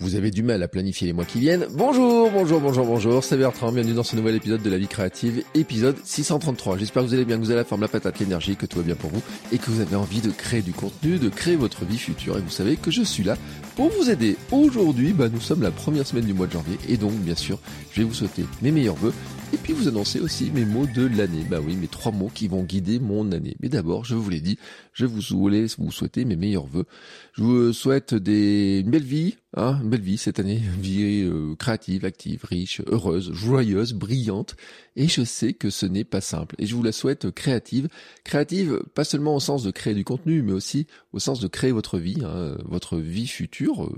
Vous avez du mal à planifier les mois qui viennent. Bonjour, bonjour, bonjour, bonjour, c'est Bertrand, bienvenue dans ce nouvel épisode de la vie créative, épisode 633. J'espère que vous allez bien, que vous avez la forme, la patate, l'énergie, que tout va bien pour vous et que vous avez envie de créer du contenu, de créer votre vie future. Et vous savez que je suis là pour vous aider. Aujourd'hui, bah, nous sommes la première semaine du mois de janvier et donc, bien sûr, je vais vous souhaiter mes meilleurs voeux et puis vous annoncer aussi mes mots de l'année. Bah oui, mes trois mots qui vont guider mon année. Mais d'abord, je vous l'ai dit, je vous voulais vous souhaiter mes meilleurs voeux. Je vous souhaite des, une belle vie, hein, une belle vie cette année, une vie euh, créative, active, riche, heureuse, joyeuse, brillante. Et je sais que ce n'est pas simple. Et je vous la souhaite créative, créative pas seulement au sens de créer du contenu, mais aussi au sens de créer votre vie, hein, votre vie future.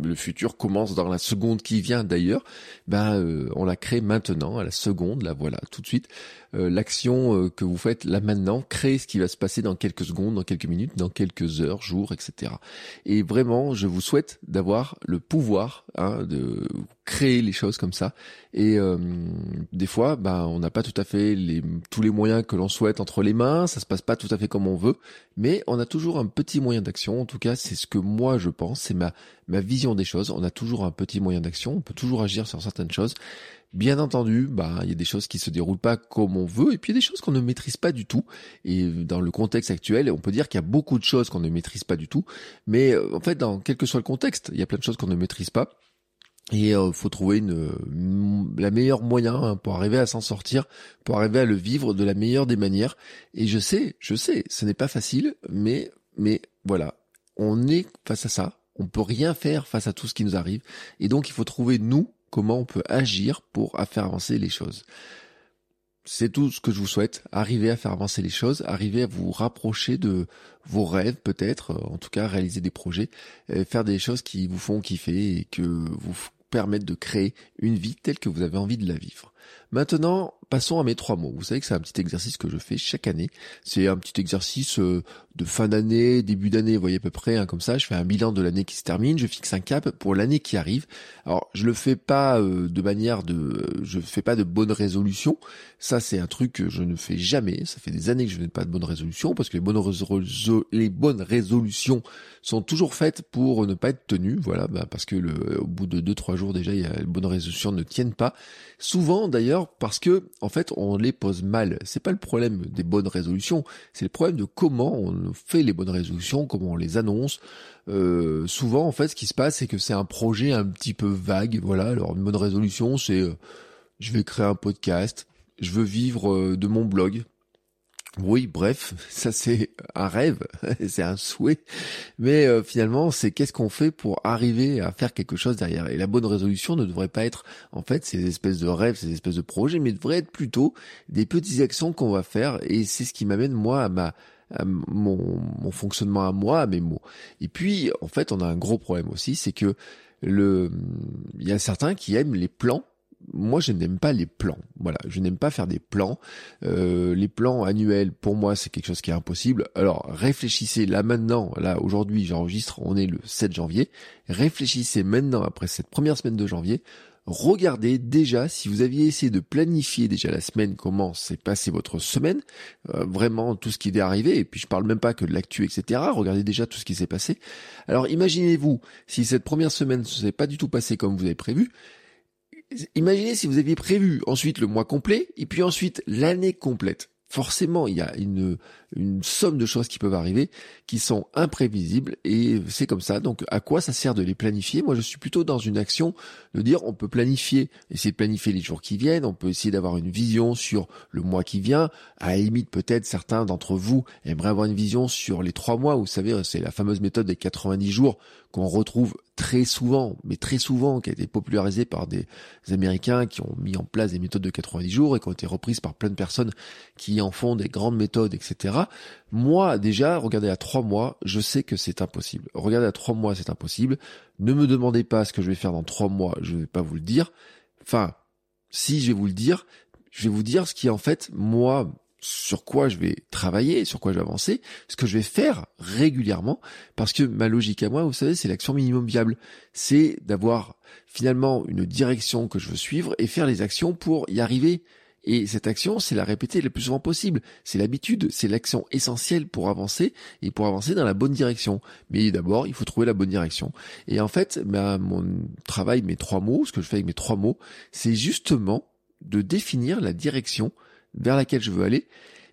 Le futur commence dans la seconde qui vient d'ailleurs. Ben, on la crée maintenant, à la seconde, là voilà, tout de suite. Euh, l'action euh, que vous faites là maintenant, crée ce qui va se passer dans quelques secondes, dans quelques minutes, dans quelques heures, jours, etc. Et vraiment, je vous souhaite d'avoir le pouvoir hein, de créer les choses comme ça. Et euh, des fois, bah, on n'a pas tout à fait les, tous les moyens que l'on souhaite entre les mains, ça se passe pas tout à fait comme on veut, mais on a toujours un petit moyen d'action. En tout cas, c'est ce que moi je pense, c'est ma ma vision des choses. On a toujours un petit moyen d'action, on peut toujours agir sur certaines choses. Bien entendu, bah il y a des choses qui se déroulent pas comme on veut, et puis il y a des choses qu'on ne maîtrise pas du tout. Et dans le contexte actuel, on peut dire qu'il y a beaucoup de choses qu'on ne maîtrise pas du tout. Mais euh, en fait, dans quel que soit le contexte, il y a plein de choses qu'on ne maîtrise pas. Et il euh, faut trouver une, la meilleure moyen hein, pour arriver à s'en sortir, pour arriver à le vivre de la meilleure des manières. Et je sais, je sais, ce n'est pas facile, mais mais voilà, on est face à ça. On peut rien faire face à tout ce qui nous arrive. Et donc il faut trouver nous comment on peut agir pour faire avancer les choses. C'est tout ce que je vous souhaite, arriver à faire avancer les choses, arriver à vous rapprocher de vos rêves peut-être, en tout cas réaliser des projets, faire des choses qui vous font kiffer et que vous permettent de créer une vie telle que vous avez envie de la vivre. Maintenant, passons à mes trois mots. Vous savez que c'est un petit exercice que je fais chaque année. C'est un petit exercice euh, de fin d'année, début d'année, vous voyez à peu près, hein, comme ça. Je fais un bilan de l'année qui se termine, je fixe un cap pour l'année qui arrive. Alors, je le fais pas euh, de manière de, je fais pas de bonnes résolutions. Ça, c'est un truc que je ne fais jamais. Ça fait des années que je n'ai pas de bonnes résolutions parce que les bonnes, résolutions sont toujours faites pour ne pas être tenues. Voilà, bah, parce que le, au bout de deux trois jours déjà, y a, les bonnes résolutions ne tiennent pas. Souvent, d'ailleurs, parce que en fait, on les pose mal. C'est pas le problème des bonnes résolutions, c'est le problème de comment on fait les bonnes résolutions, comment on les annonce. Euh, souvent, en fait, ce qui se passe, c'est que c'est un projet un petit peu vague. Voilà. Alors, une bonne résolution, c'est euh, je vais créer un podcast, je veux vivre euh, de mon blog. Oui, bref, ça c'est un rêve, c'est un souhait, mais euh, finalement c'est qu'est-ce qu'on fait pour arriver à faire quelque chose derrière? Et la bonne résolution ne devrait pas être en fait ces espèces de rêves, ces espèces de projets, mais devrait être plutôt des petites actions qu'on va faire. Et c'est ce qui m'amène moi à ma mon, mon fonctionnement à moi, à mes mots. Et puis en fait on a un gros problème aussi, c'est que le il y a certains qui aiment les plans moi je n'aime pas les plans. Voilà, je n'aime pas faire des plans. Euh, les plans annuels, pour moi, c'est quelque chose qui est impossible. Alors réfléchissez là maintenant, là aujourd'hui j'enregistre, on est le 7 janvier. Réfléchissez maintenant après cette première semaine de janvier. Regardez déjà si vous aviez essayé de planifier déjà la semaine, comment s'est passée votre semaine, euh, vraiment tout ce qui est arrivé, et puis je parle même pas que de l'actu, etc. Regardez déjà tout ce qui s'est passé. Alors imaginez-vous si cette première semaine ne s'est pas du tout passée comme vous avez prévu, imaginez si vous aviez prévu ensuite le mois complet et puis ensuite l'année complète. Forcément, il y a une, une somme de choses qui peuvent arriver qui sont imprévisibles et c'est comme ça. Donc à quoi ça sert de les planifier? Moi je suis plutôt dans une action de dire on peut planifier, essayer de planifier les jours qui viennent, on peut essayer d'avoir une vision sur le mois qui vient. À la limite peut-être certains d'entre vous aimeraient avoir une vision sur les trois mois. Vous savez c'est la fameuse méthode des 90 jours qu'on retrouve très souvent, mais très souvent, qui a été popularisée par des Américains qui ont mis en place des méthodes de 90 jours et qui ont été reprises par plein de personnes qui en font des grandes méthodes, etc. Moi, déjà, regardez à trois mois, je sais que c'est impossible. Regardez à trois mois, c'est impossible. Ne me demandez pas ce que je vais faire dans trois mois, je ne vais pas vous le dire. Enfin, si je vais vous le dire, je vais vous dire ce qui en fait, moi, sur quoi je vais travailler, sur quoi je vais avancer, ce que je vais faire régulièrement, parce que ma logique à moi, vous savez, c'est l'action minimum viable. C'est d'avoir finalement une direction que je veux suivre et faire les actions pour y arriver. Et cette action, c'est la répéter le plus souvent possible. C'est l'habitude, c'est l'action essentielle pour avancer et pour avancer dans la bonne direction. Mais d'abord, il faut trouver la bonne direction. Et en fait, mon travail, mes trois mots, ce que je fais avec mes trois mots, c'est justement de définir la direction vers laquelle je veux aller,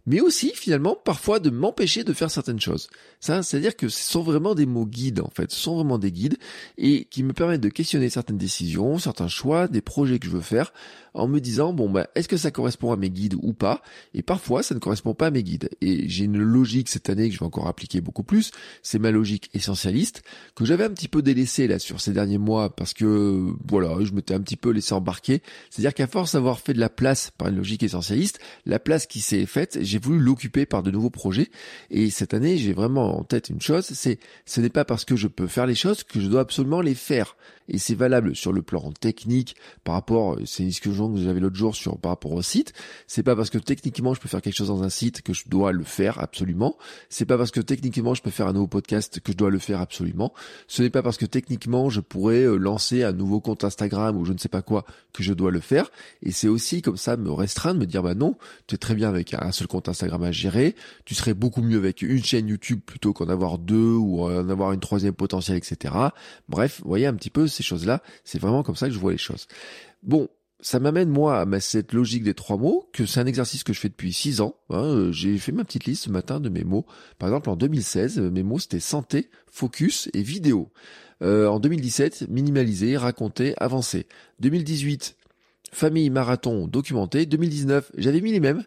mais aussi finalement parfois de m'empêcher de faire certaines choses. Ça, c'est-à-dire que ce sont vraiment des mots guides en fait, ce sont vraiment des guides et qui me permettent de questionner certaines décisions, certains choix, des projets que je veux faire en me disant bon bah est-ce que ça correspond à mes guides ou pas? Et parfois ça ne correspond pas à mes guides. Et j'ai une logique cette année que je vais encore appliquer beaucoup plus. C'est ma logique essentialiste que j'avais un petit peu délaissée là sur ces derniers mois parce que voilà je m'étais un petit peu laissé embarquer. C'est-à-dire qu'à force d'avoir fait de la place par une logique essentialiste, la place qui s'est faite, j'ai voulu l'occuper par de nouveaux projets. Et cette année j'ai vraiment en tête une chose, c'est ce n'est pas parce que je peux faire les choses que je dois absolument les faire et c'est valable sur le plan technique par rapport, c'est discussion que j'avais l'autre jour sur par rapport au site. C'est pas parce que techniquement je peux faire quelque chose dans un site que je dois le faire absolument. C'est pas parce que techniquement je peux faire un nouveau podcast que je dois le faire absolument. Ce n'est pas parce que techniquement je pourrais euh, lancer un nouveau compte Instagram ou je ne sais pas quoi que je dois le faire. Et c'est aussi comme ça me restreindre, me dire bah non, tu es très bien avec un seul compte Instagram à gérer. Tu serais beaucoup mieux avec une chaîne YouTube plutôt qu'en avoir deux ou en avoir une troisième potentielle, etc. Bref, voyez un petit peu ces choses-là. C'est vraiment comme ça que je vois les choses. Bon, ça m'amène moi à cette logique des trois mots, que c'est un exercice que je fais depuis six ans. Hein. Euh, j'ai fait ma petite liste ce matin de mes mots. Par exemple, en 2016, mes mots c'était santé, focus et vidéo. Euh, en 2017, minimaliser, raconter, avancer. 2018, famille, marathon, documenté. 2019, j'avais mis les mêmes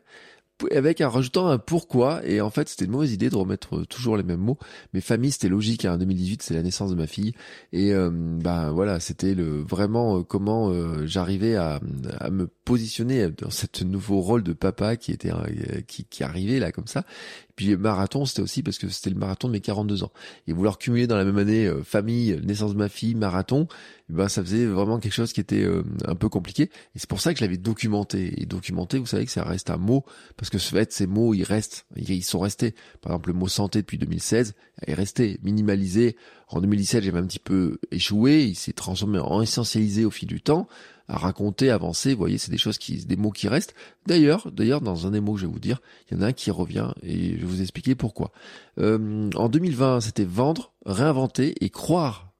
avec en rajoutant un pourquoi et en fait c'était une mauvaise idée de remettre toujours les mêmes mots. Mais famille c'était logique hein, en 2018 c'est la naissance de ma fille. Et euh, ben voilà c'était le vraiment euh, comment euh, j'arrivais à, à, me positionner dans ce nouveau rôle de papa qui était qui, qui arrivait là comme ça puis marathon, c'était aussi parce que c'était le marathon de mes 42 ans. Et vouloir cumuler dans la même année euh, famille, naissance de ma fille, marathon, eh ben ça faisait vraiment quelque chose qui était euh, un peu compliqué. Et c'est pour ça que je l'avais documenté. Et documenté, vous savez que ça reste un mot, parce que ce fait, ces mots, ils restent, ils sont restés. Par exemple, le mot santé depuis 2016 est resté, minimalisé. En 2017, j'avais un petit peu échoué, il s'est transformé en essentialisé au fil du temps à raconter, avancer. Vous voyez, c'est des choses qui, des mots qui restent. D'ailleurs, d'ailleurs, dans un des mots que je vais vous dire, il y en a un qui revient et je vais vous expliquer pourquoi. Euh, en 2020, c'était vendre, réinventer et croire.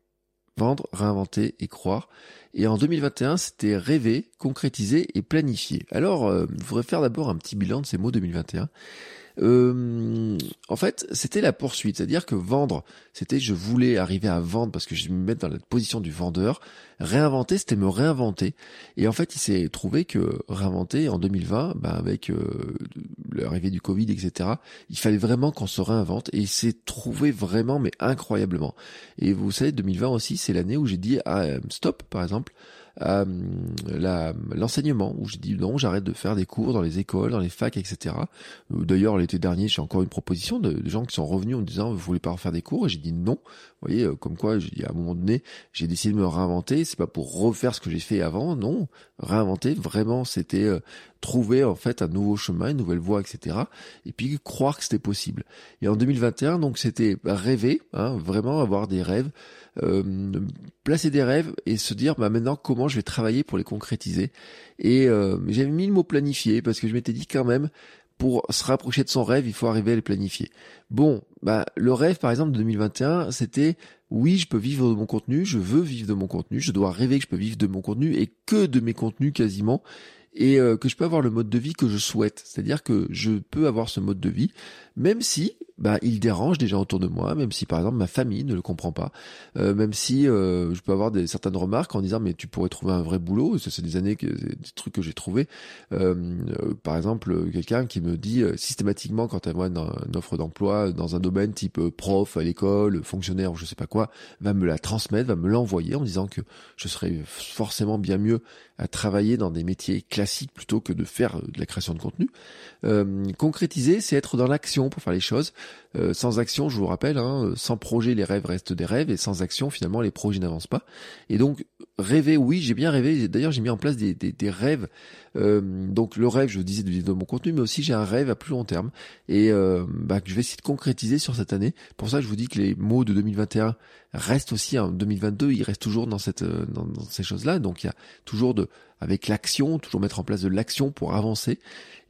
Vendre, réinventer et croire. Et en 2021, c'était rêver, concrétiser et planifier. Alors, euh, il faudrait faire d'abord un petit bilan de ces mots 2021. Euh, en fait, c'était la poursuite, c'est-à-dire que vendre, c'était je voulais arriver à vendre parce que je me mettre dans la position du vendeur. Réinventer, c'était me réinventer. Et en fait, il s'est trouvé que réinventer en 2020, ben avec euh, l'arrivée du Covid, etc., il fallait vraiment qu'on se réinvente et il s'est trouvé vraiment, mais incroyablement. Et vous savez, 2020 aussi, c'est l'année où j'ai dit ah, stop, par exemple euh, l'enseignement, où j'ai dit non, j'arrête de faire des cours dans les écoles, dans les facs, etc. Euh, d'ailleurs, l'été dernier, j'ai encore une proposition de, gens qui sont revenus en me disant, vous voulez pas refaire des cours? Et j'ai dit non. Vous voyez, euh, comme quoi, à un moment donné, j'ai décidé de me réinventer. C'est pas pour refaire ce que j'ai fait avant, non. Réinventer, vraiment, c'était trouver en fait un nouveau chemin, une nouvelle voie, etc. Et puis croire que c'était possible. Et en 2021, donc c'était rêver, hein, vraiment avoir des rêves, euh, placer des rêves et se dire bah maintenant comment je vais travailler pour les concrétiser. Et euh, j'avais mis le mot planifier parce que je m'étais dit quand même pour se rapprocher de son rêve, il faut arriver à les planifier. Bon, bah le rêve par exemple de 2021, c'était oui, je peux vivre de mon contenu, je veux vivre de mon contenu, je dois rêver que je peux vivre de mon contenu et que de mes contenus quasiment et euh, que je peux avoir le mode de vie que je souhaite. C'est-à-dire que je peux avoir ce mode de vie, même si bah, il dérange gens autour de moi, même si par exemple ma famille ne le comprend pas, euh, même si euh, je peux avoir des certaines remarques en disant mais tu pourrais trouver un vrai boulot, ça c'est des années que des trucs que j'ai trouvé. Euh, par exemple, quelqu'un qui me dit systématiquement quand elle voit une, offre d'emploi dans un domaine type prof à l'école, fonctionnaire ou je sais pas quoi, va me la transmettre, va me l'envoyer en disant que je serais forcément bien mieux à travailler dans des métiers classiques plutôt que de faire de la création de contenu. concrétiser, c'est être dans l'action pour faire les choses. Euh, sans action, je vous rappelle, hein, sans projet, les rêves restent des rêves, et sans action, finalement, les projets n'avancent pas. Et donc, rêver, oui, j'ai bien rêvé. D'ailleurs, j'ai mis en place des, rêves. Euh, donc, le rêve, je vous disais de, mon contenu, mais aussi j'ai un rêve à plus long terme et euh, bah, que je vais essayer de concrétiser sur cette année. Pour ça, je vous dis que les mots de 2021 restent aussi en 2022. Ils restent toujours dans cette ces choses-là. Donc, il y a toujours de avec l'action, toujours mettre en place de l'action pour avancer.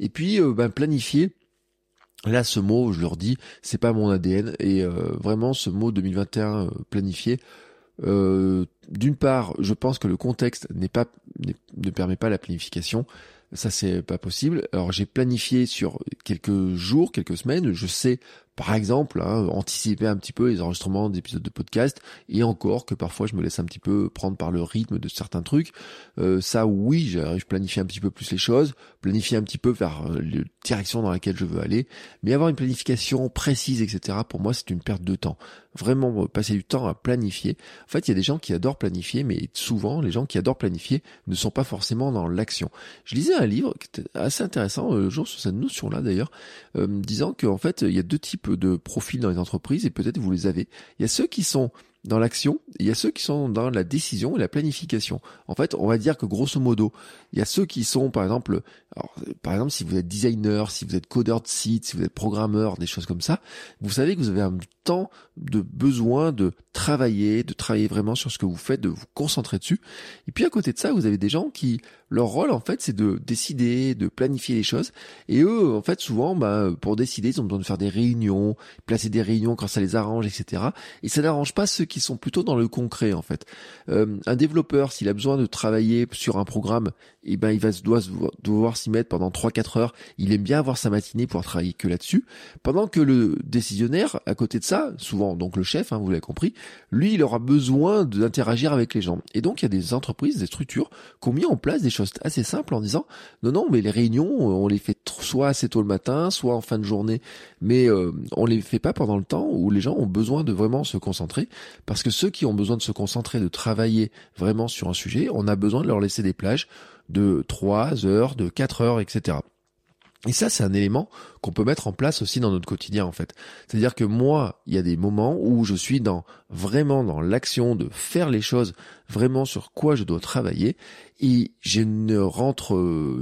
Et puis, bah, planifier Là, ce mot, je leur dis, c'est pas mon ADN et euh, vraiment ce mot 2021 euh, planifié. Euh, d'une part, je pense que le contexte n'est pas ne permet pas la planification. Ça, c'est pas possible. Alors, j'ai planifié sur quelques jours, quelques semaines. Je sais par exemple, hein, anticiper un petit peu les enregistrements d'épisodes de podcast, et encore que parfois je me laisse un petit peu prendre par le rythme de certains trucs. Euh, ça, oui, j'arrive à planifier un petit peu plus les choses, planifier un petit peu vers euh, la direction dans laquelle je veux aller, mais avoir une planification précise, etc. Pour moi, c'est une perte de temps. Vraiment euh, passer du temps à planifier. En fait, il y a des gens qui adorent planifier, mais souvent, les gens qui adorent planifier ne sont pas forcément dans l'action. Je lisais un livre qui était assez intéressant, le jour sur cette notion-là d'ailleurs, disant qu'en fait, il y a deux types de profils dans les entreprises et peut-être vous les avez. Il y a ceux qui sont dans l'action, il y a ceux qui sont dans la décision et la planification. En fait, on va dire que grosso modo, il y a ceux qui sont, par exemple, alors, par exemple, si vous êtes designer, si vous êtes codeur de site, si vous êtes programmeur, des choses comme ça, vous savez que vous avez un temps de besoin de travailler, de travailler vraiment sur ce que vous faites, de vous concentrer dessus. Et puis à côté de ça, vous avez des gens qui, leur rôle en fait, c'est de décider, de planifier les choses. Et eux, en fait, souvent, bah, pour décider, ils ont besoin de faire des réunions, placer des réunions quand ça les arrange, etc. Et ça n'arrange pas ceux qui sont plutôt dans le concret, en fait. Euh, un développeur, s'il a besoin de travailler sur un programme, et eh ben il va doit devoir pendant 3-4 heures. Il aime bien avoir sa matinée pour travailler que là-dessus. Pendant que le décisionnaire, à côté de ça, souvent donc le chef, hein, vous l'avez compris, lui, il aura besoin d'interagir avec les gens. Et donc il y a des entreprises, des structures qui ont mis en place des choses assez simples en disant non non mais les réunions on les fait soit assez tôt le matin, soit en fin de journée, mais euh, on les fait pas pendant le temps où les gens ont besoin de vraiment se concentrer parce que ceux qui ont besoin de se concentrer, de travailler vraiment sur un sujet, on a besoin de leur laisser des plages de 3 heures, de 4 heures, etc. Et ça, c'est un élément qu'on peut mettre en place aussi dans notre quotidien, en fait. C'est-à-dire que moi, il y a des moments où je suis dans, vraiment dans l'action de faire les choses vraiment sur quoi je dois travailler et je ne rentre,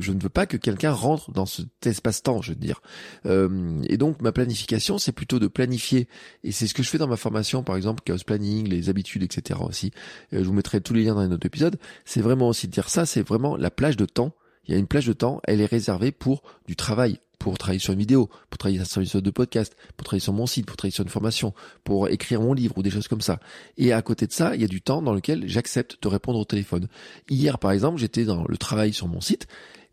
je ne veux pas que quelqu'un rentre dans cet espace-temps, je veux dire. Euh, et donc, ma planification, c'est plutôt de planifier et c'est ce que je fais dans ma formation, par exemple, chaos planning, les habitudes, etc. aussi. Euh, je vous mettrai tous les liens dans les notes d'épisode. C'est vraiment aussi de dire ça, c'est vraiment la plage de temps il y a une plage de temps, elle est réservée pour du travail, pour travailler sur une vidéo, pour travailler sur une épisode de podcast, pour travailler sur mon site, pour travailler sur une formation, pour écrire mon livre ou des choses comme ça. Et à côté de ça, il y a du temps dans lequel j'accepte de répondre au téléphone. Hier, par exemple, j'étais dans le travail sur mon site.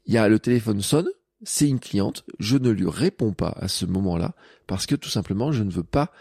Il y a le téléphone sonne, c'est une cliente, je ne lui réponds pas à ce moment-là parce que tout simplement, je ne veux pas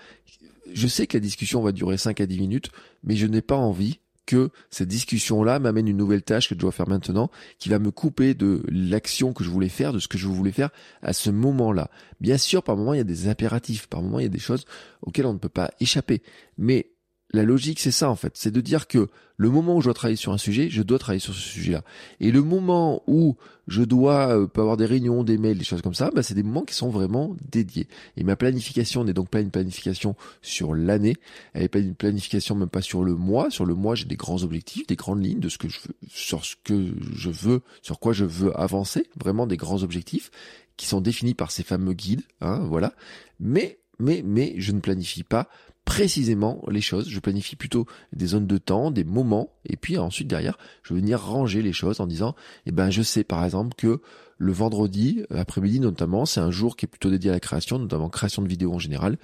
je sais que la discussion va durer 5 à 10 minutes, mais je n'ai pas envie que cette discussion-là m'amène une nouvelle tâche que je dois faire maintenant, qui va me couper de l'action que je voulais faire, de ce que je voulais faire à ce moment-là. Bien sûr, par moment, il y a des impératifs, par moment, il y a des choses auxquelles on ne peut pas échapper. Mais la logique, c'est ça en fait, c'est de dire que le moment où je dois travailler sur un sujet, je dois travailler sur ce sujet-là. Et le moment où je dois euh, avoir des réunions, des mails, des choses comme ça, bah, c'est des moments qui sont vraiment dédiés. Et ma planification n'est donc pas une planification sur l'année, elle n'est pas une planification même pas sur le mois. Sur le mois, j'ai des grands objectifs, des grandes lignes de ce que je veux, sur ce que je veux, sur quoi je veux avancer, vraiment des grands objectifs qui sont définis par ces fameux guides, hein, voilà. Mais mais mais je ne planifie pas précisément les choses. Je planifie plutôt des zones de temps, des moments, et puis ensuite derrière, je vais venir ranger les choses en disant, eh ben, je sais par exemple que le vendredi après-midi notamment, c'est un jour qui est plutôt dédié à la création, notamment création de vidéos en général.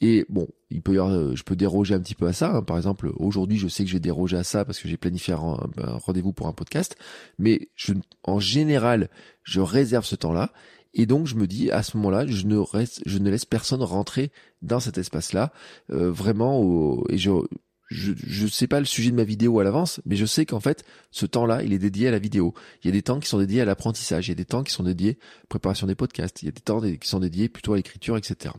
Et bon, il peut y avoir, je peux déroger un petit peu à ça. Hein. Par exemple, aujourd'hui, je sais que je vais déroger à ça parce que j'ai planifié un, rendez-vous pour un podcast. Mais en général, je réserve ce temps-là. Et donc je me dis à ce moment-là, je ne reste, je ne laisse personne rentrer dans cet espace-là, euh, vraiment. Au, et je, je je sais pas le sujet de ma vidéo à l'avance, mais je sais qu'en fait, ce temps-là, il est dédié à la vidéo. Il y a des temps qui sont dédiés à l'apprentissage, il y a des temps qui sont dédiés à la préparation des podcasts, il y a des temps qui sont dédiés plutôt à l'écriture, etc.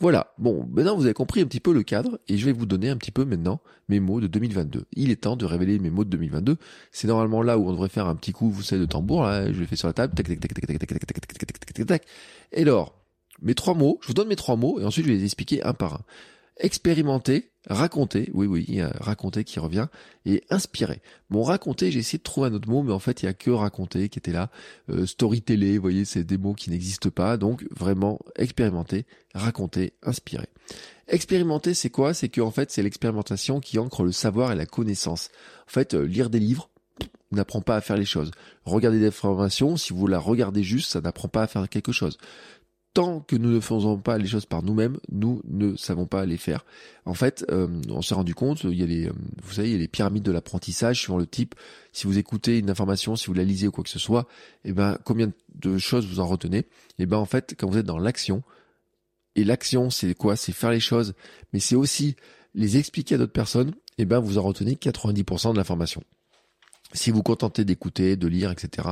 Voilà. Bon, maintenant vous avez compris un petit peu le cadre et je vais vous donner un petit peu maintenant mes mots de 2022. Il est temps de révéler mes mots de 2022. C'est normalement là où on devrait faire un petit coup, vous savez, de tambour. Là, je le fais sur la table. Tac, tac, tac, tac, tac, tac, tac, tac, tac, tac, tac, tac. Et alors, mes trois mots. Je vous donne mes trois mots et ensuite je vais les expliquer un par un expérimenter, raconter, oui oui, raconter qui revient, et inspirer. Bon, raconter, j'ai essayé de trouver un autre mot, mais en fait, il y a que raconter qui était là. Euh, storyteller, vous voyez, c'est des mots qui n'existent pas, donc vraiment expérimenter, raconter, inspirer. Expérimenter, c'est quoi? C'est que en fait, c'est l'expérimentation qui ancre le savoir et la connaissance. En fait, euh, lire des livres, n'apprend pas à faire les choses. Regarder des informations, si vous la regardez juste, ça n'apprend pas à faire quelque chose tant que nous ne faisons pas les choses par nous-mêmes, nous ne savons pas les faire. En fait, euh, on s'est rendu compte, il y a les, euh, vous savez, il y a les pyramides de l'apprentissage suivant le type. Si vous écoutez une information, si vous la lisez ou quoi que ce soit, eh ben combien de choses vous en retenez? Eh ben en fait, quand vous êtes dans l'action, et l'action, c'est quoi? C'est faire les choses, mais c'est aussi les expliquer à d'autres personnes. Eh ben vous en retenez 90% de l'information. Si vous contentez d'écouter, de lire, etc.,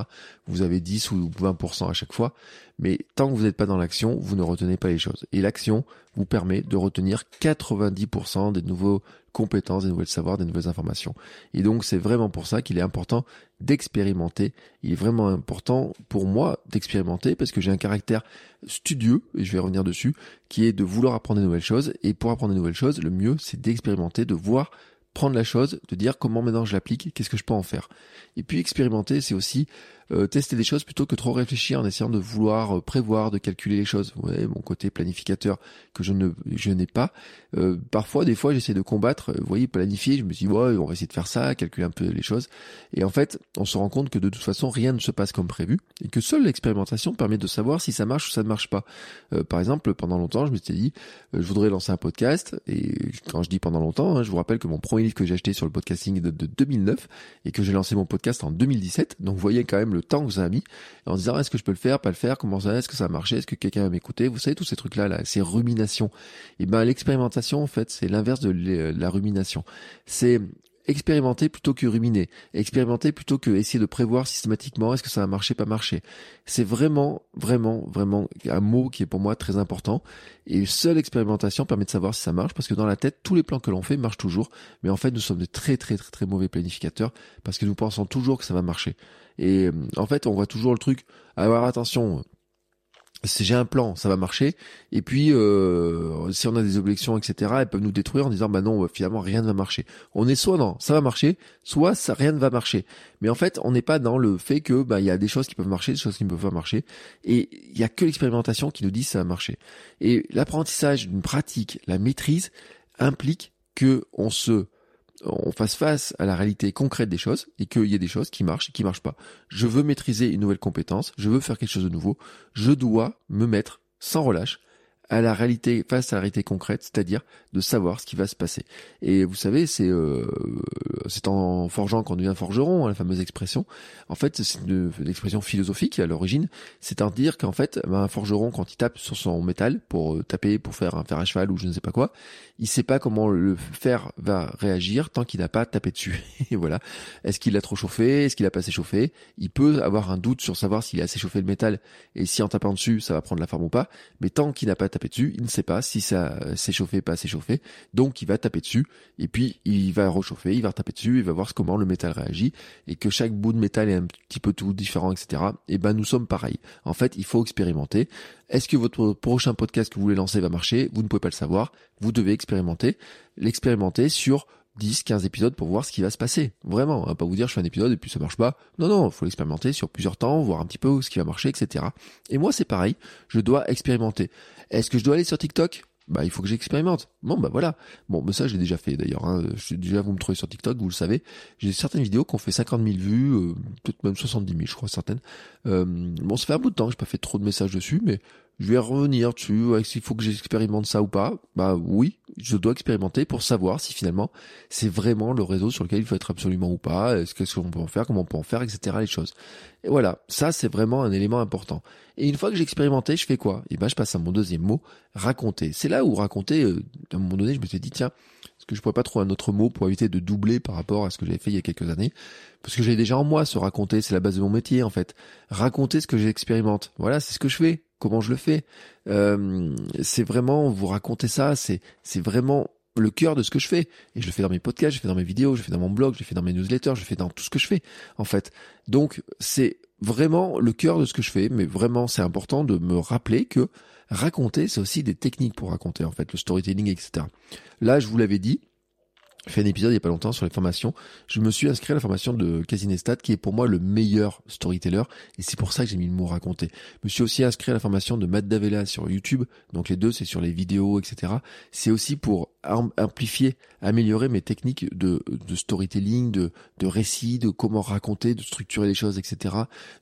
vous avez 10 ou 20% à chaque fois. Mais tant que vous n'êtes pas dans l'action, vous ne retenez pas les choses. Et l'action vous permet de retenir 90% des nouveaux compétences, des nouvelles savoirs, des nouvelles informations. Et donc c'est vraiment pour ça qu'il est important d'expérimenter. Il est vraiment important pour moi d'expérimenter parce que j'ai un caractère studieux, et je vais revenir dessus, qui est de vouloir apprendre des nouvelles choses. Et pour apprendre des nouvelles choses, le mieux c'est d'expérimenter, de voir prendre la chose, de dire comment maintenant je l'applique, qu'est-ce que je peux en faire. Et puis expérimenter, c'est aussi euh, tester des choses plutôt que trop réfléchir en essayant de vouloir euh, prévoir, de calculer les choses. Mon côté planificateur que je ne je n'ai pas. Euh, parfois, des fois, j'essaie de combattre. Vous voyez, planifier. Je me dis, ouais, on va essayer de faire ça, calculer un peu les choses. Et en fait, on se rend compte que de toute façon, rien ne se passe comme prévu et que seule l'expérimentation permet de savoir si ça marche ou ça ne marche pas. par exemple, pendant longtemps, je me suis dit, je voudrais lancer un podcast. Et quand je dis pendant longtemps, hein, je vous rappelle que mon premier livre que j'ai acheté sur le podcasting date de 2009 et que j'ai lancé mon podcast en 2017. Donc, vous voyez quand même le temps que vous avez mis, en disant est-ce que je peux le faire, pas le faire, comment ça, est-ce que ça a marché, est-ce que quelqu'un va m'écouter, vous savez tous ces trucs là, là, ces ruminations. Et ben l'expérimentation en fait c'est l'inverse de la rumination. C'est expérimenter plutôt que ruminer, expérimenter plutôt que essayer de prévoir systématiquement est-ce que ça va marcher, pas marcher. C'est vraiment, vraiment, vraiment un mot qui est pour moi très important. Et seule expérimentation permet de savoir si ça marche, parce que dans la tête, tous les plans que l'on fait marchent toujours. Mais en fait, nous sommes de très, très, très, très mauvais planificateurs, parce que nous pensons toujours que ça va marcher. Et euh, en fait, on voit toujours le truc, avoir attention, si j'ai un plan, ça va marcher. Et puis, euh, si on a des objections, etc., elles peuvent nous détruire en disant, bah non, finalement, rien ne va marcher. On est soit non, ça va marcher, soit ça, rien ne va marcher. Mais en fait, on n'est pas dans le fait que, bah, il y a des choses qui peuvent marcher, des choses qui ne peuvent pas marcher. Et il y a que l'expérimentation qui nous dit ça va marcher. Et l'apprentissage d'une pratique, la maîtrise, implique que on se on fasse face à la réalité concrète des choses et qu'il y ait des choses qui marchent et qui marchent pas. Je veux maîtriser une nouvelle compétence, je veux faire quelque chose de nouveau, je dois me mettre sans relâche à la réalité, face à la réalité concrète, c'est-à-dire de savoir ce qui va se passer. Et vous savez, c'est euh, c'est en forgeant qu'on devient forgeron, hein, la fameuse expression. En fait, c'est une, expression philosophique à l'origine. C'est à dire qu'en fait, ben, un forgeron, quand il tape sur son métal pour euh, taper, pour faire un fer à cheval ou je ne sais pas quoi, il sait pas comment le fer va réagir tant qu'il n'a pas tapé dessus. Et voilà. Est-ce qu'il a trop chauffé? Est-ce qu'il a pas assez chauffé? Il peut avoir un doute sur savoir s'il a assez chauffé le métal et si en tapant dessus, ça va prendre la forme ou pas. Mais tant qu'il n'a pas tapé dessus, il ne sait pas si ça s'est chauffé, pas s'échauffer. Donc il va taper dessus et puis il va rechauffer, il va taper dessus, il va voir comment le métal réagit et que chaque bout de métal est un petit peu tout différent, etc. Et ben nous sommes pareils. En fait, il faut expérimenter. Est-ce que votre prochain podcast que vous voulez lancer va marcher? Vous ne pouvez pas le savoir. Vous devez expérimenter. L'expérimenter sur 10, 15 épisodes pour voir ce qui va se passer. Vraiment, hein, pas vous dire je fais un épisode et puis ça marche pas. Non, non, faut l'expérimenter sur plusieurs temps, voir un petit peu ce qui va marcher, etc. Et moi c'est pareil, je dois expérimenter. Est-ce que je dois aller sur TikTok? Bah il faut que j'expérimente. Bon bah voilà. Bon mais ça j'ai déjà fait d'ailleurs. Hein. Je, déjà vous me trouvez sur TikTok, vous le savez. J'ai certaines vidéos qui ont fait 50 000 vues, euh, peut-être même 70 000 je crois certaines. Euh, bon ça fait un bout de temps, j'ai pas fait trop de messages dessus, mais je vais revenir dessus. Qu'il faut que j'expérimente ça ou pas Bah oui, je dois expérimenter pour savoir si finalement c'est vraiment le réseau sur lequel il faut être absolument ou pas, est-ce qu'est-ce qu'on peut en faire, comment on peut en faire, etc. les choses. Et voilà, ça c'est vraiment un élément important. Et une fois que j'ai expérimenté, je fais quoi? Et eh ben je passe à mon deuxième mot, raconter. C'est là où raconter, euh, à un moment donné, je me suis dit tiens, est-ce que je pourrais pas trouver un autre mot pour éviter de doubler par rapport à ce que j'avais fait il y a quelques années? Parce que j'ai déjà en moi se raconter, c'est la base de mon métier en fait. Raconter ce que j'expérimente. Voilà, c'est ce que je fais. Comment je le fais euh, C'est vraiment vous raconter ça. C'est c'est vraiment le cœur de ce que je fais. Et je le fais dans mes podcasts, je le fais dans mes vidéos, je le fais dans mon blog, je le fais dans mes newsletters, je le fais dans tout ce que je fais, en fait. Donc, c'est vraiment le cœur de ce que je fais, mais vraiment, c'est important de me rappeler que raconter, c'est aussi des techniques pour raconter, en fait, le storytelling, etc. Là, je vous l'avais dit, fait un épisode il y a pas longtemps sur les formations. Je me suis inscrit à la formation de Casinestat, qui est pour moi le meilleur storyteller, et c'est pour ça que j'ai mis le mot raconter. Je me suis aussi inscrit à la formation de Matt Davella sur YouTube, donc les deux c'est sur les vidéos, etc. C'est aussi pour amplifier, améliorer mes techniques de, storytelling, de, de récit, de comment raconter, de structurer les choses, etc.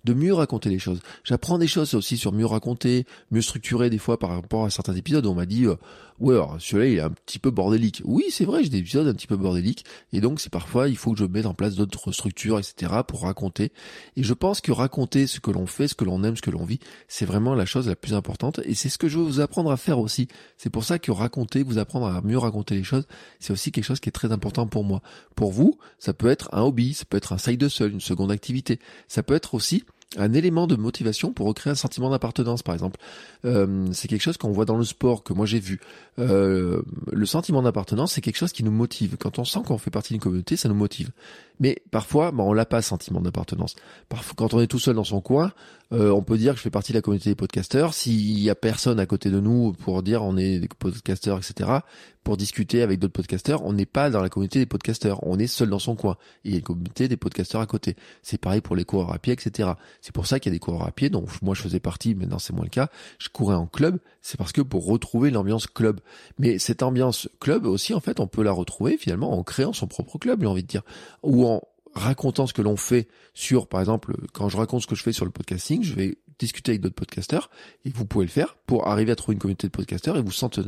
De mieux raconter les choses. J'apprends des choses aussi sur mieux raconter, mieux structurer des fois par rapport à certains épisodes. On m'a dit, euh, ouais, alors celui-là il est un petit peu bordélique. Oui, c'est vrai, j'ai des épisodes un petit peu bordéliques, et donc c'est parfois il faut que je mette en place d'autres structures, etc. pour raconter. Et je pense que raconter ce que l'on fait, ce que l'on aime, ce que l'on vit, c'est vraiment la chose la plus importante, et c'est ce que je veux vous apprendre à faire aussi. C'est pour ça que raconter, vous apprendre à mieux raconter les choses, c'est aussi quelque chose qui est très important pour moi. Pour vous, ça peut être un hobby, ça peut être un side seul, une seconde activité. Ça peut être aussi un élément de motivation pour recréer un sentiment d'appartenance, par exemple. Euh, c'est quelque chose qu'on voit dans le sport, que moi j'ai vu. Euh, le sentiment d'appartenance, c'est quelque chose qui nous motive. Quand on sent qu'on fait partie d'une communauté, ça nous motive. Mais parfois, bah, on l'a pas, sentiment d'appartenance. Quand on est tout seul dans son coin, euh, on peut dire que je fais partie de la communauté des podcasteurs. S'il y a personne à côté de nous pour dire on est des podcasteurs, etc., pour discuter avec d'autres podcasteurs, on n'est pas dans la communauté des podcasteurs. On est seul dans son coin. il y a une communauté des podcasteurs à côté. C'est pareil pour les coureurs à pied, etc. C'est pour ça qu'il y a des coureurs à pied, dont moi je faisais partie, maintenant c'est moins le cas. Je courais en club, c'est parce que pour retrouver l'ambiance club. Mais cette ambiance club aussi, en fait, on peut la retrouver finalement en créant son propre club, j'ai envie de dire. Ou en racontant ce que l'on fait sur, par exemple, quand je raconte ce que je fais sur le podcasting, je vais discuter avec d'autres podcasteurs et vous pouvez le faire pour arriver à trouver une communauté de podcasteurs et vous sentir,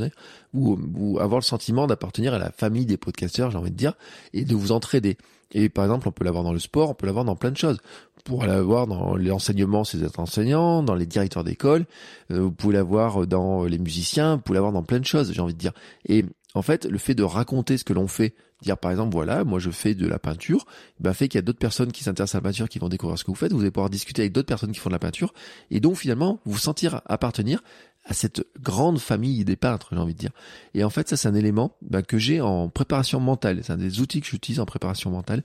ou, ou avoir le sentiment d'appartenir à la famille des podcasteurs, j'ai envie de dire, et de vous entraider. Et par exemple, on peut l'avoir dans le sport, on peut l'avoir dans plein de choses. Pour l'avoir dans l'enseignement, c'est d'être enseignant, dans les directeurs d'école, euh, vous pouvez l'avoir dans les musiciens, vous pouvez l'avoir dans plein de choses, j'ai envie de dire. Et en fait, le fait de raconter ce que l'on fait, dire par exemple, voilà, moi je fais de la peinture, ben fait qu'il y a d'autres personnes qui s'intéressent à la peinture qui vont découvrir ce que vous faites, vous allez pouvoir discuter avec d'autres personnes qui font de la peinture, et donc finalement vous sentir appartenir à cette grande famille des peintres, j'ai envie de dire. Et en fait, ça c'est un élément bah, que j'ai en préparation mentale. C'est un des outils que j'utilise en préparation mentale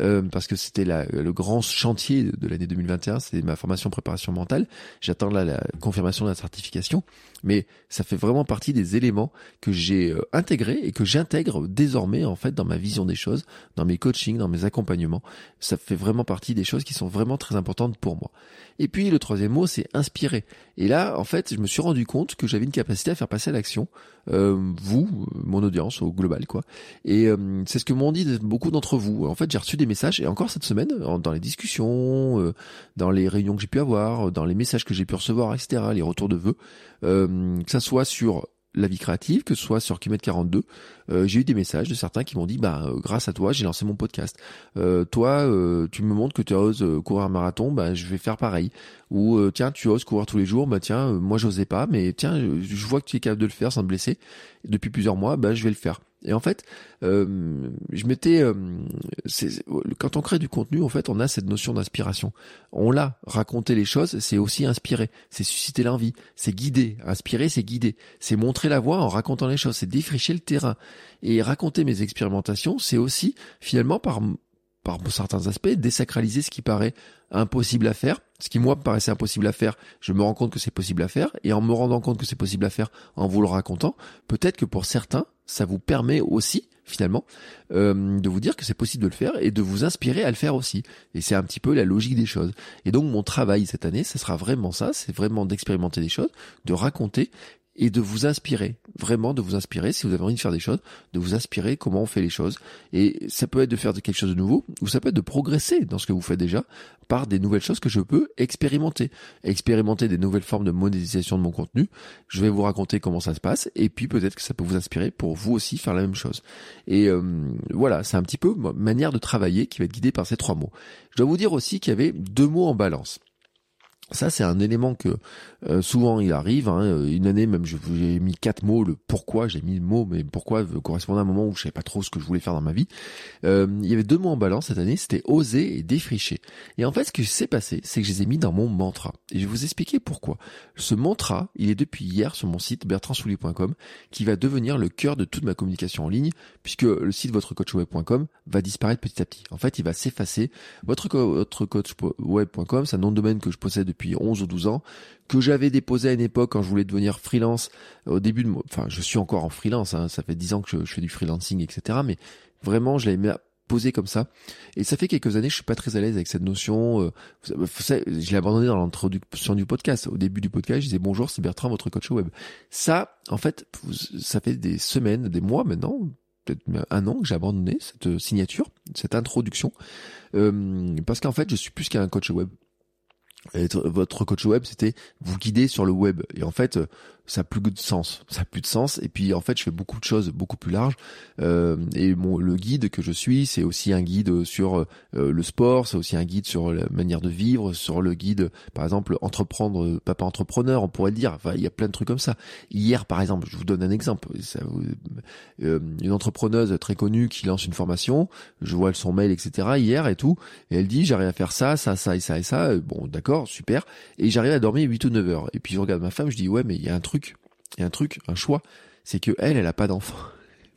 euh, parce que c'était le grand chantier de l'année 2021, c'est ma formation préparation mentale. J'attends là la confirmation de la certification, mais ça fait vraiment partie des éléments que j'ai euh, intégrés et que j'intègre désormais en fait dans ma vision des choses, dans mes coachings, dans mes accompagnements. Ça fait vraiment partie des choses qui sont vraiment très importantes pour moi. Et puis le troisième mot, c'est inspirer. Et là, en fait, je me suis rendu compte que j'avais une capacité à faire passer à l'action, euh, vous, mon audience au global, quoi. Et euh, c'est ce que m'ont dit beaucoup d'entre vous. En fait, j'ai reçu des messages, et encore cette semaine, dans les discussions, euh, dans les réunions que j'ai pu avoir, dans les messages que j'ai pu recevoir, etc., les retours de vœux, que ça soit sur la vie créative, que ce soit sur Kimet 42, euh, j'ai eu des messages de certains qui m'ont dit bah euh, grâce à toi j'ai lancé mon podcast. Euh, toi tu me montres que tu oses courir un marathon, bah je vais faire pareil. Ou tiens tu oses courir tous les jours, bah tiens moi j'osais pas, mais tiens je, vois que tu es capable de le faire sans te blesser depuis plusieurs mois, bah je vais le faire. Et en fait, euh, je m'étais, euh, quand on crée du contenu, en fait, on a cette notion d'inspiration. On l'a. Raconter les choses, c'est aussi inspirer, c'est susciter l'envie, c'est guider. Inspirer, c'est guider, c'est montrer la voie en racontant les choses, c'est défricher le terrain. Et raconter mes expérimentations, c'est aussi finalement par par certains aspects, désacraliser ce qui paraît impossible à faire. Ce qui moi me paraissait impossible à faire, je me rends compte que c'est possible à faire. Et en me rendant compte que c'est possible à faire, en vous le racontant, peut-être que pour certains, ça vous permet aussi finalement euh, de vous dire que c'est possible de le faire et de vous inspirer à le faire aussi. Et c'est un petit peu la logique des choses. Et donc mon travail cette année, ce sera vraiment ça, c'est vraiment d'expérimenter des choses, de raconter et de vous inspirer, vraiment de vous inspirer, si vous avez envie de faire des choses, de vous inspirer comment on fait les choses. Et ça peut être de faire quelque chose de nouveau, ou ça peut être de progresser dans ce que vous faites déjà par des nouvelles choses que je peux expérimenter. Expérimenter des nouvelles formes de monétisation de mon contenu. Je vais vous raconter comment ça se passe, et puis peut-être que ça peut vous inspirer pour vous aussi faire la même chose. Et euh, voilà, c'est un petit peu ma manière de travailler qui va être guidée par ces trois mots. Je dois vous dire aussi qu'il y avait deux mots en balance. Ça, c'est un élément que euh, souvent il arrive. Hein, une année, même, j'ai mis quatre mots. Le pourquoi, j'ai mis le mot, mais pourquoi correspondait à un moment où je savais pas trop ce que je voulais faire dans ma vie. Euh, il y avait deux mots en balance cette année. C'était oser et défricher. Et en fait, ce qui s'est passé, c'est que je les ai mis dans mon mantra. Et je vais vous expliquer pourquoi. Ce mantra, il est depuis hier sur mon site bertrandsoulier.com, qui va devenir le cœur de toute ma communication en ligne, puisque le site votrecoachweb.com va disparaître petit à petit. En fait, il va s'effacer. Votre, c'est un nom de domaine que je possède depuis 11 ou 12 ans, que j'avais déposé à une époque quand je voulais devenir freelance, au début de, enfin, je suis encore en freelance, hein, ça fait 10 ans que je, fais du freelancing, etc. Mais vraiment, je l'avais posé comme ça. Et ça fait quelques années, je suis pas très à l'aise avec cette notion. Euh, je l'ai abandonné dans l'introduction du podcast. Au début du podcast, je disais bonjour, c'est Bertrand, votre coach web. Ça, en fait, ça fait des semaines, des mois maintenant, peut-être un an que j'ai abandonné cette signature, cette introduction, euh, parce qu'en fait, je suis plus qu'un coach web votre coach web, c'était vous guider sur le web. Et en fait, ça a plus de sens. Ça a plus de sens. Et puis en fait, je fais beaucoup de choses beaucoup plus larges. Euh, et mon le guide que je suis, c'est aussi un guide sur euh, le sport, c'est aussi un guide sur la manière de vivre, sur le guide, par exemple, entreprendre, papa entrepreneur, on pourrait dire. Enfin, il y a plein de trucs comme ça. Hier, par exemple, je vous donne un exemple. Ça, euh, une entrepreneuse très connue qui lance une formation, je vois son mail, etc. Hier et tout, et elle dit j'arrive à faire ça, ça, ça et ça et ça. Bon, d'accord, super. Et j'arrive à dormir 8 ou 9 heures. Et puis je regarde ma femme, je dis ouais, mais il y a un truc il y a un truc, un choix, c'est que elle, elle a pas d'enfant.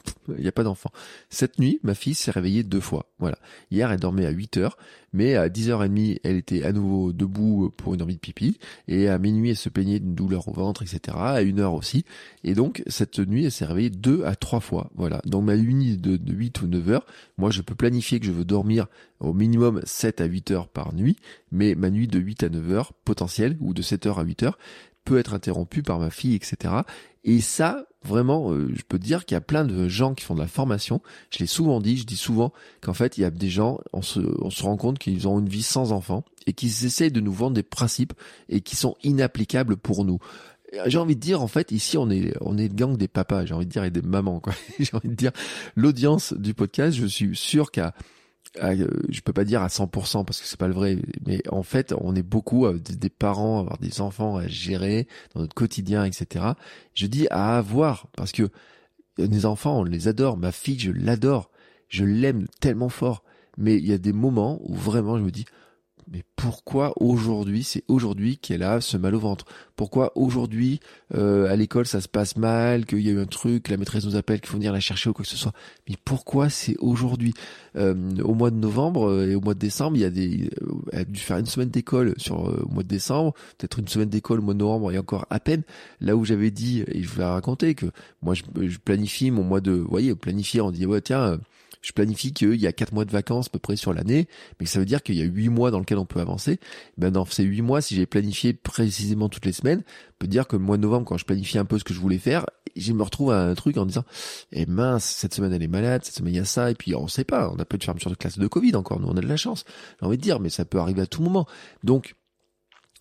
Il n'y a pas d'enfant. Cette nuit, ma fille s'est réveillée deux fois. Voilà. Hier, elle dormait à 8 heures, mais à 10h30, elle était à nouveau debout pour une envie de pipi, et à minuit, elle se plaignait d'une douleur au ventre, etc. À une heure aussi. Et donc, cette nuit, elle s'est réveillée deux à trois fois. Voilà. Donc, ma nuit de, de 8 ou 9 heures, moi, je peux planifier que je veux dormir au minimum 7 à 8 heures par nuit, mais ma nuit de 8 à 9 heures potentielle, ou de 7 heures à 8 heures, être interrompu par ma fille, etc. Et ça, vraiment, euh, je peux dire qu'il y a plein de gens qui font de la formation. Je l'ai souvent dit, je dis souvent qu'en fait, il y a des gens, on se, on se rend compte qu'ils ont une vie sans enfants et qu'ils essayent de nous vendre des principes et qui sont inapplicables pour nous j'ai envie de dire en fait ici on est on est gang des papas j'ai envie de dire et des mamans quoi j'ai envie de dire l'audience du podcast je suis sûr qu'à euh, je peux pas dire à 100% parce que c'est pas le vrai, mais en fait, on est beaucoup euh, des parents, avoir des enfants à gérer dans notre quotidien, etc. Je dis à avoir parce que les enfants, on les adore. Ma fille, je l'adore, je l'aime tellement fort. Mais il y a des moments où vraiment, je me dis, mais pourquoi aujourd'hui, c'est aujourd'hui qu'elle a ce mal au ventre? Pourquoi aujourd'hui, euh, à l'école, ça se passe mal, qu'il y a eu un truc, la maîtresse nous appelle, qu'il faut venir la chercher ou quoi que ce soit? Mais pourquoi c'est aujourd'hui? Euh, Au mois de novembre euh, et au mois de décembre, il y a des... elle a dû faire une semaine d'école sur au mois de décembre, peut-être une semaine d'école au mois de novembre et encore à peine. Là où j'avais dit, et je vous l'ai raconté, que moi je, je, planifie mon mois de... Vous voyez, planifier, on dit, ouais tiens je planifie qu'il y a quatre mois de vacances à peu près sur l'année, mais ça veut dire qu'il y a huit mois dans lesquels on peut avancer. Ben dans ces huit mois, si j'ai planifié précisément toutes les semaines, peut dire que le mois de novembre, quand je planifie un peu ce que je voulais faire, je me retrouve à un truc en disant, eh mince, cette semaine elle est malade, cette semaine il y a ça, et puis on sait pas, on a pas de fermeture de classe de Covid encore, nous on a de la chance. J'ai envie de dire, mais ça peut arriver à tout moment. Donc,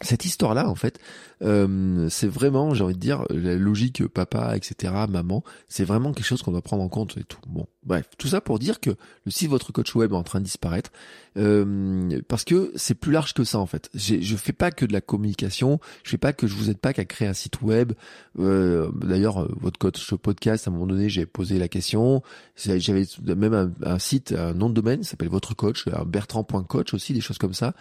cette histoire-là, en fait, euh, c'est vraiment, j'ai envie de dire, la logique papa, etc., maman, c'est vraiment quelque chose qu'on doit prendre en compte et tout. Bon, bref, tout ça pour dire que le site Votre Coach Web est en train de disparaître, euh, parce que c'est plus large que ça, en fait. Je fais pas que de la communication, je fais pas que je vous aide pas qu'à créer un site web. Euh, D'ailleurs, euh, Votre Coach Podcast, à un moment donné, j'ai posé la question, j'avais même un, un, site, un nom de domaine, s'appelle Votre Coach, bertrand.coach aussi, des choses comme ça,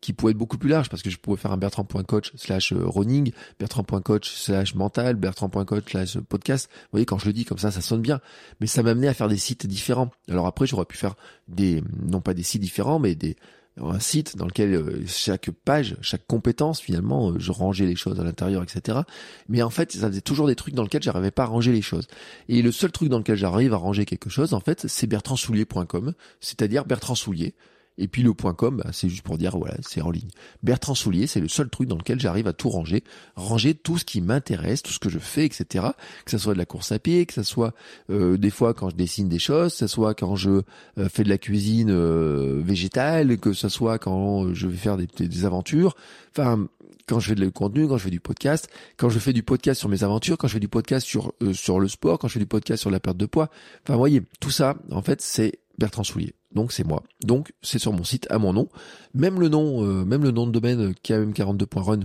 qui pourraient être beaucoup plus large, parce que je pourrais faire un bertrand.coach slash running, bertrand.coach slash mental, bertrand.coach slash podcast. Vous voyez, quand je le dis comme ça, ça sonne bien. Mais ça m'a amené à faire des sites différents. Alors après, j'aurais pu faire des, non pas des sites différents, mais des, un site dans lequel euh, chaque page, chaque compétence finalement, euh, je rangeais les choses à l'intérieur, etc. Mais en fait, ça faisait toujours des trucs dans lesquels j'arrivais pas à ranger les choses. Et le seul truc dans lequel j'arrive à ranger quelque chose, en fait, c'est bertrandsoulier.com, c'est-à-dire Bertrand Soulier Et puis le point .com, bah, c'est juste pour dire voilà, c'est en ligne. Bertrand Soulier, c'est le seul truc dans lequel j'arrive à tout ranger, ranger tout ce qui m'intéresse, tout ce que je fais, etc. Que ça soit de la course à pied, que ça soit euh, des fois quand je dessine des choses, que ça soit quand je euh, fais de la cuisine euh, végétale, que ça soit quand je vais faire des, des aventures. Enfin, quand je fais de contenu, quand je fais du podcast, quand je fais du podcast sur mes aventures, quand je fais du podcast sur sur le sport, quand je fais du podcast sur la perte de poids. Enfin, voyez, tout ça, en fait, c'est Bertrand Soulier. Donc c'est moi. Donc c'est sur mon site à mon nom. Même le nom, euh, même le nom de domaine KM42.run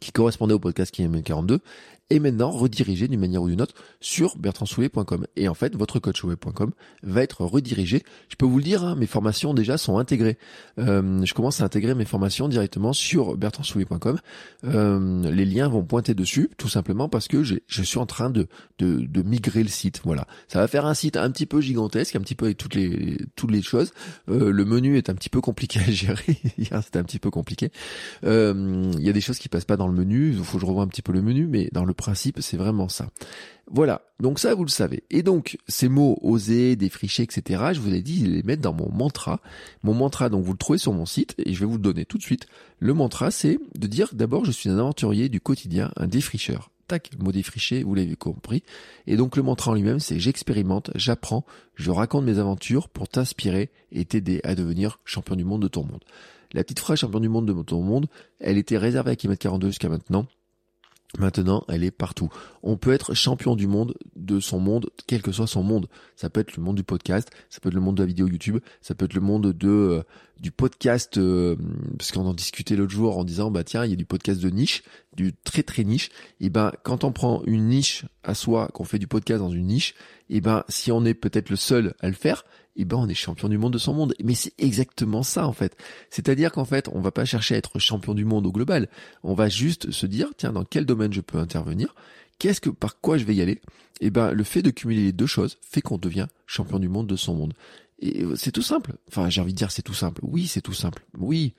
qui correspondait au podcast KM42 et maintenant redirigé d'une manière ou d'une autre sur bertrandsoulet.com. Et en fait, votre coachweb.com va être redirigé. Je peux vous le dire, hein, mes formations déjà sont intégrées. Euh, je commence à intégrer mes formations directement sur bertrandsoulet.com. Euh, les liens vont pointer dessus, tout simplement parce que je suis en train de, de, de, migrer le site. Voilà, ça va faire un site un petit peu gigantesque, un petit peu avec toutes les toutes les choses. Euh, le menu est un petit peu compliqué à gérer. C'était un petit peu compliqué. Euh, il y a des choses qui passent pas dans le menu. Il faut que je revoie un petit peu le menu, mais dans le principe, c'est vraiment ça. Voilà, donc ça vous le savez. Et donc ces mots oser, défricher, etc. Je vous ai dit les mettre dans mon mantra. Mon mantra, donc vous le trouvez sur mon site et je vais vous le donner tout de suite. Le mantra, c'est de dire d'abord je suis un aventurier du quotidien, un défricheur. Tac, le mot défricher, vous l'avez compris. Et donc le mantra en lui-même, c'est j'expérimente, j'apprends, je raconte mes aventures pour t'inspirer et t'aider à devenir champion du monde de ton monde. La petite phrase champion du monde de ton monde, elle était réservée à Kilomètre 42 jusqu'à maintenant. Maintenant, elle est partout. On peut être champion du monde de son monde, quel que soit son monde. Ça peut être le monde du podcast, ça peut être le monde de la vidéo YouTube, ça peut être le monde de euh, du podcast, euh, parce qu'on en discutait l'autre jour en disant bah tiens il y a du podcast de niche, du très très niche. Et ben quand on prend une niche à soi, qu'on fait du podcast dans une niche, et ben si on est peut-être le seul à le faire, eh ben on est champion du monde de son monde. Mais c'est exactement ça en fait. C'est-à-dire qu'en fait, on va pas chercher à être champion du monde au global. On va juste se dire, tiens, dans quel domaine je peux intervenir? Qu'est-ce que, par quoi je vais y aller? Eh ben, le fait de cumuler les deux choses fait qu'on devient champion du monde de son monde. Et c'est tout simple. Enfin, j'ai envie de dire c'est tout simple. Oui, c'est tout simple. Oui.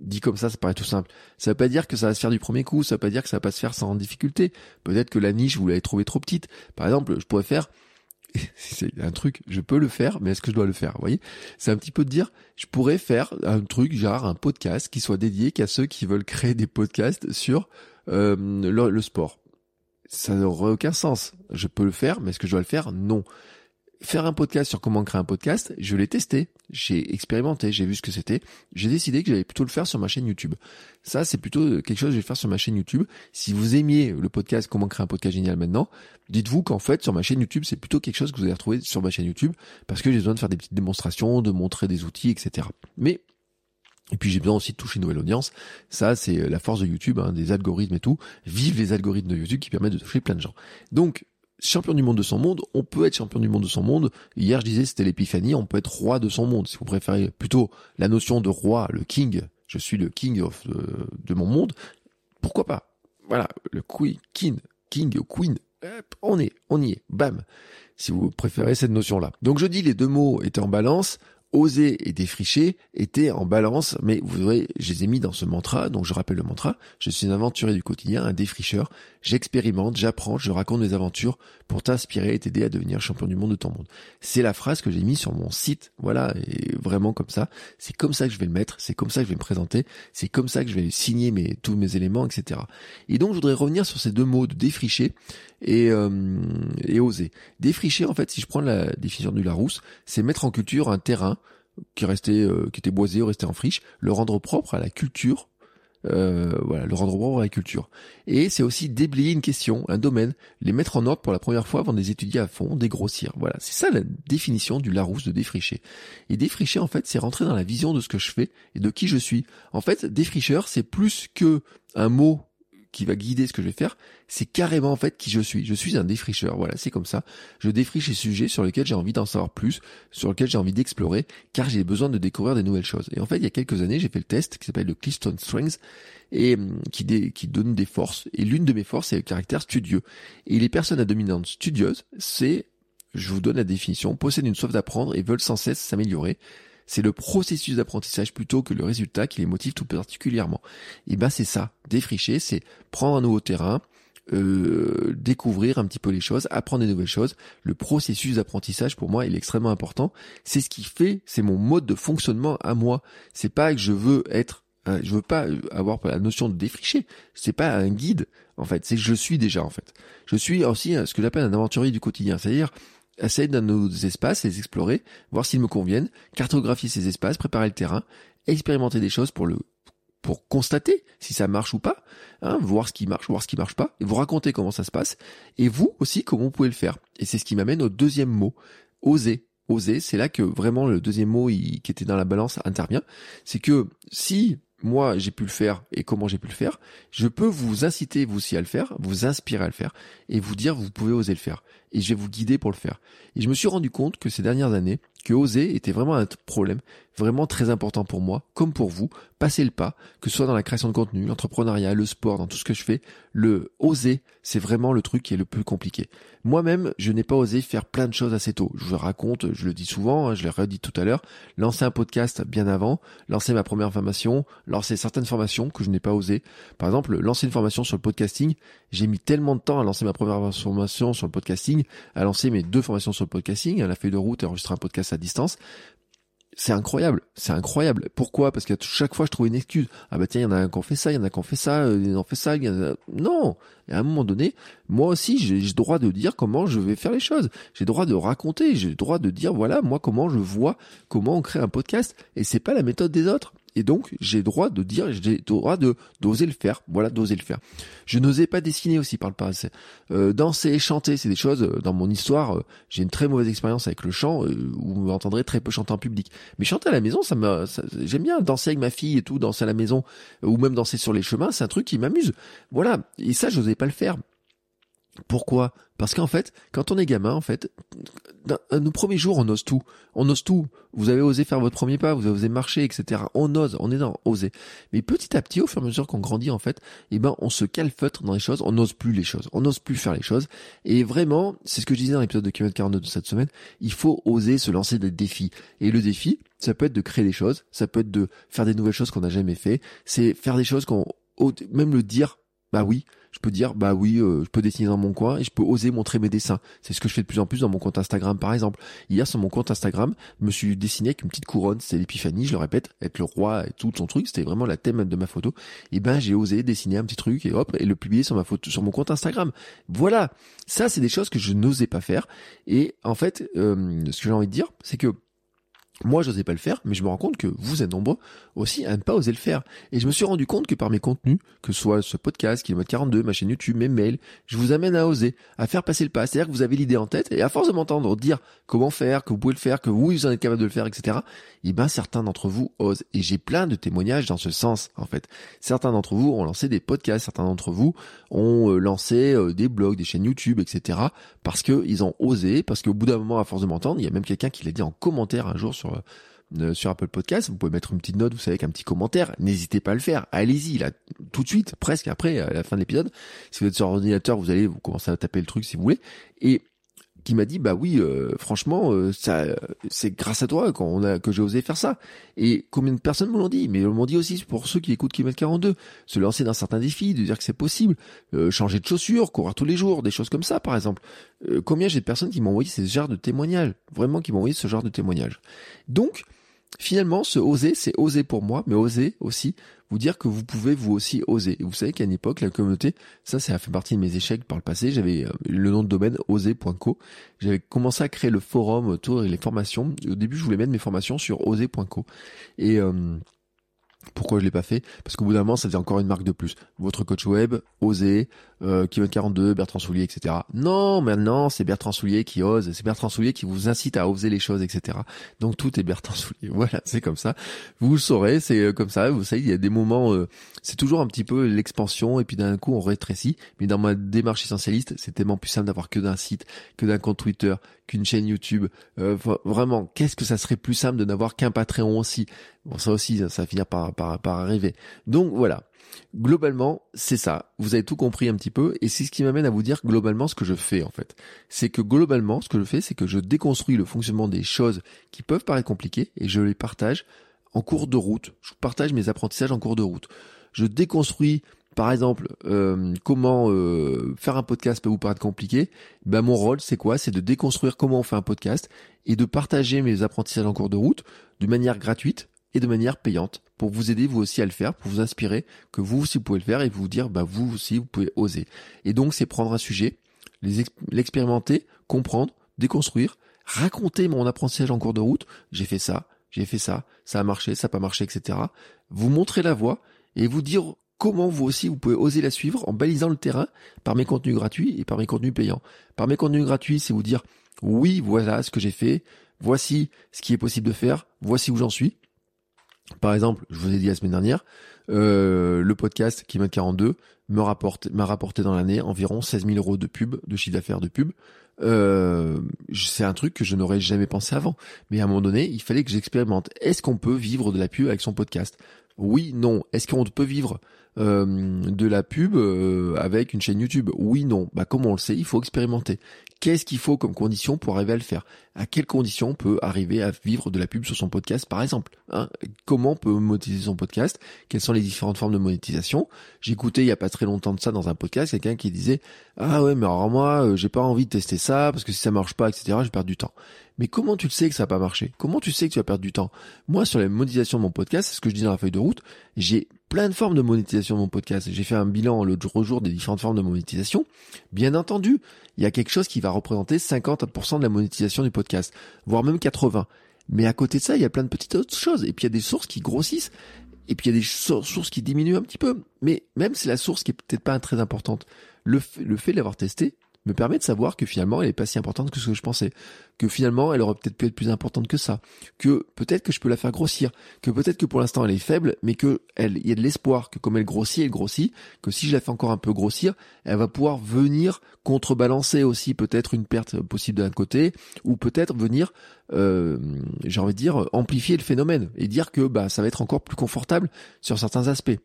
Dit comme ça, ça paraît tout simple. Ça veut pas dire que ça va se faire du premier coup, ça veut pas dire que ça va pas se faire sans difficulté. Peut-être que la niche, vous l'avez trouvée trop petite. Par exemple, je pourrais faire c'est un truc, je peux le faire, mais est-ce que je dois le faire Vous voyez? C'est un petit peu de dire, je pourrais faire un truc, genre un podcast qui soit dédié qu'à ceux qui veulent créer des podcasts sur euh, le, sport. Ça n'aurait aucun sens. Je peux le faire, mais est-ce que je dois le faire? Non faire un podcast sur comment créer un podcast, je l'ai testé, j'ai expérimenté, j'ai vu ce que c'était, j'ai décidé que j'allais plutôt le faire sur ma chaîne YouTube. Ça, c'est plutôt quelque chose que je vais faire sur ma chaîne YouTube. Si vous aimiez le podcast Comment créer un podcast génial maintenant, dites-vous qu'en fait, sur ma chaîne YouTube, c'est plutôt quelque chose que vous allez retrouver sur ma chaîne YouTube, parce que j'ai besoin de faire des petites démonstrations, de montrer des outils, etc. Mais et puis j'ai besoin aussi de toucher une nouvelle audience. Ça, c'est la force de YouTube, hein, des algorithmes et tout. Vive les algorithmes de YouTube qui permettent de toucher plein de gens. Donc, champion du monde de son monde, on peut être champion du monde de son monde. Hier, je disais, c'était l'épiphanie, on peut être roi de son monde. Si vous préférez plutôt la notion de roi, le king, je suis le king of de, mon monde, pourquoi pas? Voilà, le queen, king, king, queen, on est, on y est, bam si vous préférez cette notion-là. Donc je dis les deux mots étaient en balance, oser et défricher étaient en balance, mais vous verrez, je les ai mis dans ce mantra, donc je rappelle le mantra, je suis un aventurier du quotidien, un défricheur, j'expérimente, j'apprends, je raconte mes aventures pour t'inspirer et t'aider à devenir champion du monde de ton monde. C'est la phrase que j'ai mis sur mon site, voilà, et vraiment comme ça, c'est comme ça que je vais le mettre, c'est comme ça que je vais me présenter, c'est comme ça que je vais signer mes, tous mes éléments, etc. Et donc je voudrais revenir sur ces deux mots de défricher et, euh, et oser. Défricher, en fait, si je prends la définition du Larousse, c'est mettre en culture un terrain qui restait, euh, qui était boisé ou restait en friche, le rendre propre à la culture, euh, voilà, le rendre propre à la culture. Et c'est aussi déblayer une question, un domaine, les mettre en ordre pour la première fois avant de les étudier à fond, dégrossir. Voilà, c'est ça la définition du Larousse de défricher. Et défricher, en fait, c'est rentrer dans la vision de ce que je fais et de qui je suis. En fait, défricheur, c'est plus que un mot qui va guider ce que je vais faire, c'est carrément en fait qui je suis. Je suis un défricheur, voilà, c'est comme ça. Je défriche les sujets sur lesquels j'ai envie d'en savoir plus, sur lesquels j'ai envie d'explorer, car j'ai besoin de découvrir des nouvelles choses. Et en fait, il y a quelques années, j'ai fait le test qui s'appelle le Clifton Strengths, et hum, qui, donne des forces. Et l'une de mes forces, c'est le caractère studieux. Et les personnes à dominante studieuse, c'est, je vous donne la définition, possèdent une soif d'apprendre et veulent sans cesse s'améliorer c'est le processus d'apprentissage plutôt que le résultat qui les motive tout particulièrement. Et ben c'est ça, défricher, c'est prendre un nouveau terrain, euh, découvrir un petit peu les choses, apprendre des nouvelles choses. Le processus d'apprentissage pour moi il est extrêmement important. C'est ce qui fait, c'est mon mode de fonctionnement à moi. C'est pas que je veux être, je veux pas avoir la notion de défricher. C'est pas un guide en fait. C'est que je suis déjà en fait. Je suis aussi ce que j'appelle un aventurier du quotidien, c'est-à-dire essayer dans nos espaces, les explorer, voir s'ils me conviennent, cartographier ces espaces, préparer le terrain, expérimenter des choses pour le pour constater si ça marche ou pas, hein, voir ce qui marche, voir ce qui marche pas, et vous raconter comment ça se passe, et vous aussi comment vous pouvez le faire. Et c'est ce qui m'amène au deuxième mot, oser. Oser, c'est là que vraiment le deuxième mot qui était dans la balance intervient. C'est que si moi j'ai pu le faire et comment j'ai pu le faire, je peux vous inciter vous aussi à le faire, vous inspirer à le faire et vous dire vous pouvez oser le faire et je vais vous guider pour le faire. Et je me suis rendu compte que ces dernières années, que oser était vraiment un problème vraiment très important pour moi, comme pour vous, passer le pas, que ce soit dans la création de contenu, l'entrepreneuriat, le sport, dans tout ce que je fais, le oser, c'est vraiment le truc qui est le plus compliqué. Moi-même, je n'ai pas osé faire plein de choses assez tôt. Je vous raconte, je le dis souvent, hein, je l'ai redit tout à l'heure, lancer un podcast bien avant, lancer ma première formation, lancer certaines formations que je n'ai pas osé. Par exemple, lancer une formation sur le podcasting, j'ai mis tellement de temps à lancer ma première formation sur le podcasting, à lancer mes deux formations sur le podcasting, à la feuille de route et enregistrer un podcast à distance. C'est incroyable, c'est incroyable. Pourquoi? Parce que chaque fois je trouve une excuse. Ah bah tiens, il y en a un qui ont fait ça, il y en a qui ont fait ça, il y en a fait ça. Il y en a... Non, et à un moment donné, moi aussi j'ai le droit de dire comment je vais faire les choses. J'ai le droit de raconter, j'ai le droit de dire voilà moi comment je vois comment on crée un podcast. Et c'est pas la méthode des autres. Et donc, j'ai droit de dire, j'ai droit de d'oser le faire. Voilà, d'oser le faire. Je n'osais pas dessiner aussi par le passé. Euh, danser, chanter, c'est des choses, euh, dans mon histoire, euh, j'ai une très mauvaise expérience avec le chant, euh, où vous m'entendrez très peu chanter en public. Mais chanter à la maison, ça me, j'aime bien danser avec ma fille et tout, danser à la maison, ou même danser sur les chemins, c'est un truc qui m'amuse. Voilà. Et ça, j'osais pas le faire. Pourquoi? Parce qu'en fait, quand on est gamin, en fait, nos premiers jours, on ose tout. On ose tout. Vous avez osé faire votre premier pas, vous avez osé marcher, etc. On ose, on est dans oser. Mais petit à petit, au fur et à mesure qu'on grandit, en fait, eh ben, on se calfeutre dans les choses, on n'ose plus les choses, on n'ose plus faire les choses. Et vraiment, c'est ce que je disais dans l'épisode de km 42 de cette semaine, il faut oser se lancer des défis. Et le défi, ça peut être de créer des choses, ça peut être de faire des nouvelles choses qu'on n'a jamais fait, c'est faire des choses qu'on, même le dire, bah oui, je peux dire bah oui, euh, je peux dessiner dans mon coin et je peux oser montrer mes dessins. C'est ce que je fais de plus en plus dans mon compte Instagram par exemple. Hier sur mon compte Instagram, je me suis dessiné avec une petite couronne, c'était l'épiphanie, je le répète, être le roi et tout son truc, c'était vraiment la thème de ma photo. Et ben j'ai osé dessiner un petit truc et hop et le publier sur ma photo sur mon compte Instagram. Voilà, ça c'est des choses que je n'osais pas faire et en fait euh, ce que j'ai envie de dire, c'est que moi, je n'osais pas le faire, mais je me rends compte que vous êtes nombreux aussi à ne pas oser le faire. Et je me suis rendu compte que par mes contenus, que ce soit ce podcast, Kilomètre 42, ma chaîne YouTube, mes mails, je vous amène à oser, à faire passer le pas. C'est-à-dire que vous avez l'idée en tête, et à force de m'entendre dire comment faire, que vous pouvez le faire, que vous, vous en êtes capable de le faire, etc., et eh ben, certains d'entre vous osent. Et j'ai plein de témoignages dans ce sens, en fait. Certains d'entre vous ont lancé des podcasts, certains d'entre vous ont euh, lancé euh, des blogs, des chaînes YouTube, etc., parce qu'ils ont osé, parce qu'au bout d'un moment, à force de m'entendre, il y a même quelqu'un qui l'a dit en commentaire un jour sur euh, sur Apple Podcast, vous pouvez mettre une petite note, vous savez, avec un petit commentaire. N'hésitez pas à le faire. Allez-y, là, tout de suite, presque après, à la fin de l'épisode. Si vous êtes sur ordinateur, vous allez vous commencer à taper le truc si vous voulez. Et qui m'a dit bah oui euh, franchement euh, ça c'est grâce à toi qu'on a que j'ai osé faire ça. Et combien de personnes me l'ont dit? Mais m'ont dit aussi pour ceux qui écoutent Kilomètre 42 se lancer dans certains défis de dire que c'est possible changer de chaussures courir tous les jours des choses comme ça par exemple. Combien j'ai de personnes qui m'ont envoyé ce genre de témoignages? Vraiment qui m'ont envoyé ce genre de témoignages. Donc finalement, ce oser, c'est oser pour moi, mais oser aussi vous dire que vous pouvez vous aussi oser. Vous savez qu'à une époque, la communauté, ça, ça a fait partie de mes échecs par le passé. J'avais euh, le nom de domaine oser.co. J'avais commencé à créer le forum autour et les formations. Au début, je voulais mettre mes formations sur oser.co. Et euh, pourquoi je l'ai pas fait? Parce qu'au bout d'un moment, ça faisait encore une marque de plus. Votre coach web, oser, euh, Kevin 42, Bertrand Soulier, etc. Non, maintenant c'est Bertrand Soulier qui ose, c'est Bertrand Soulier qui vous incite à oser les choses, etc. Donc tout est Bertrand Soulier. Voilà, c'est comme ça. Vous le saurez, c'est euh, comme ça. Vous savez, il y a des moments, euh, c'est toujours un petit peu l'expansion et puis d'un coup on rétrécit. Mais dans ma démarche essentialiste, c'est tellement plus simple d'avoir que d'un site, que d'un compte Twitter, qu'une chaîne YouTube. Euh, vraiment, qu'est-ce que ça serait plus simple de n'avoir qu'un Patreon aussi? Bon, ça aussi, ça, va finir par, par, par arriver. Donc voilà. Globalement, c'est ça. Vous avez tout compris un petit peu, et c'est ce qui m'amène à vous dire globalement ce que je fais en fait. C'est que globalement, ce que je fais, c'est que je déconstruis le fonctionnement des choses qui peuvent paraître compliquées, et je les partage en cours de route. Je partage mes apprentissages en cours de route. Je déconstruis par exemple, euh, comment euh, faire un podcast peut vous paraître compliqué, ben mon rôle c'est quoi? C'est de déconstruire comment on fait un podcast et de partager mes apprentissages en cours de route de manière gratuite et de manière payante pour vous aider vous aussi à le faire, pour vous inspirer que vous aussi vous pouvez le faire et vous dire bah vous aussi vous pouvez oser. Et donc c'est prendre un sujet, l'expérimenter, comprendre, déconstruire, raconter mon apprentissage en cours de route, j'ai fait ça, j'ai fait ça, ça a marché, ça n'a pas marché, etc. Vous montrer la voie et vous dire comment vous aussi vous pouvez oser la suivre en balisant le terrain par mes contenus gratuits et par mes contenus payants. Par mes contenus gratuits, c'est vous dire oui, voilà ce que j'ai fait, voici ce qui est possible de faire, voici où j'en suis. Par exemple, je vous ai dit la semaine dernière, euh, le podcast qui 42 me rapporte m'a rapporté dans l'année environ 16 000 euros de pub, de chiffre d'affaires de pub. Euh, c'est un truc que je n'aurais jamais pensé avant. Mais à un moment donné, il fallait que j'expérimente. Est-ce qu'on peut vivre de la pub avec son podcast? Oui, non. Est-ce qu'on peut vivre euh, de la pub euh, avec une chaîne YouTube Oui, non. Bah comment on le sait Il faut expérimenter. Qu'est-ce qu'il faut comme condition pour arriver à le faire? À quelles conditions on peut arriver à vivre de la pub sur son podcast, par exemple hein? Comment on peut monétiser son podcast? Quelles sont les différentes formes de monétisation? J'écoutais il y a pas très longtemps de ça dans un podcast quelqu'un qui disait ah ouais mais alors moi euh, j'ai pas envie de tester ça parce que si ça marche pas etc je perds du temps. Mais comment tu le sais que ça va pas marché Comment tu sais que tu vas perdre du temps? Moi sur la monétisation de mon podcast, c'est ce que je dis dans la feuille de route, j'ai plein de formes de monétisation de mon podcast. J'ai fait un bilan le jour des différentes formes de monétisation. Bien entendu, il y a quelque chose qui va représenter 50% de la monétisation du podcast, voire même 80. Mais à côté de ça, il y a plein de petites autres choses. Et puis il y a des sources qui grossissent. Et puis il y a des sources qui diminuent un petit peu. Mais même c'est la source qui est peut-être pas très importante, le, fait d'avoir testé, me permet de savoir que finalement elle est pas si importante que ce que je pensais, que finalement elle aurait peut-être pu être plus importante que ça, que peut-être que je peux la faire grossir, que peut-être que pour l'instant elle est faible, mais que elle, il y a de l'espoir que comme elle grossit, elle grossit, que si je la fais encore un peu grossir, elle va pouvoir venir contrebalancer aussi peut-être une perte possible d'un côté, ou peut-être venir, euh, j'ai envie de dire, amplifier le phénomène et dire que bah ça va être encore plus confortable sur certains aspects.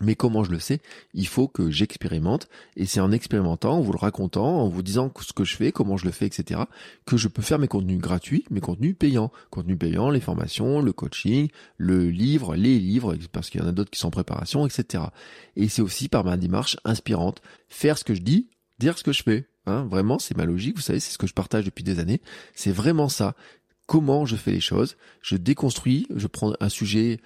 Mais comment je le sais? Il faut que j'expérimente, et c'est en expérimentant, en vous le racontant, en vous disant ce que je fais, comment je le fais, etc., que je peux faire mes contenus gratuits, mes contenus payants. Contenus payants, les formations, le coaching, le livre, les livres, parce qu'il y en a d'autres qui sont en préparation, etc. Et c'est aussi par ma démarche inspirante, faire ce que je dis, dire ce que je fais. Hein, vraiment, c'est ma logique, vous savez, c'est ce que je partage depuis des années. C'est vraiment ça comment je fais les choses. Je déconstruis, je prends un sujet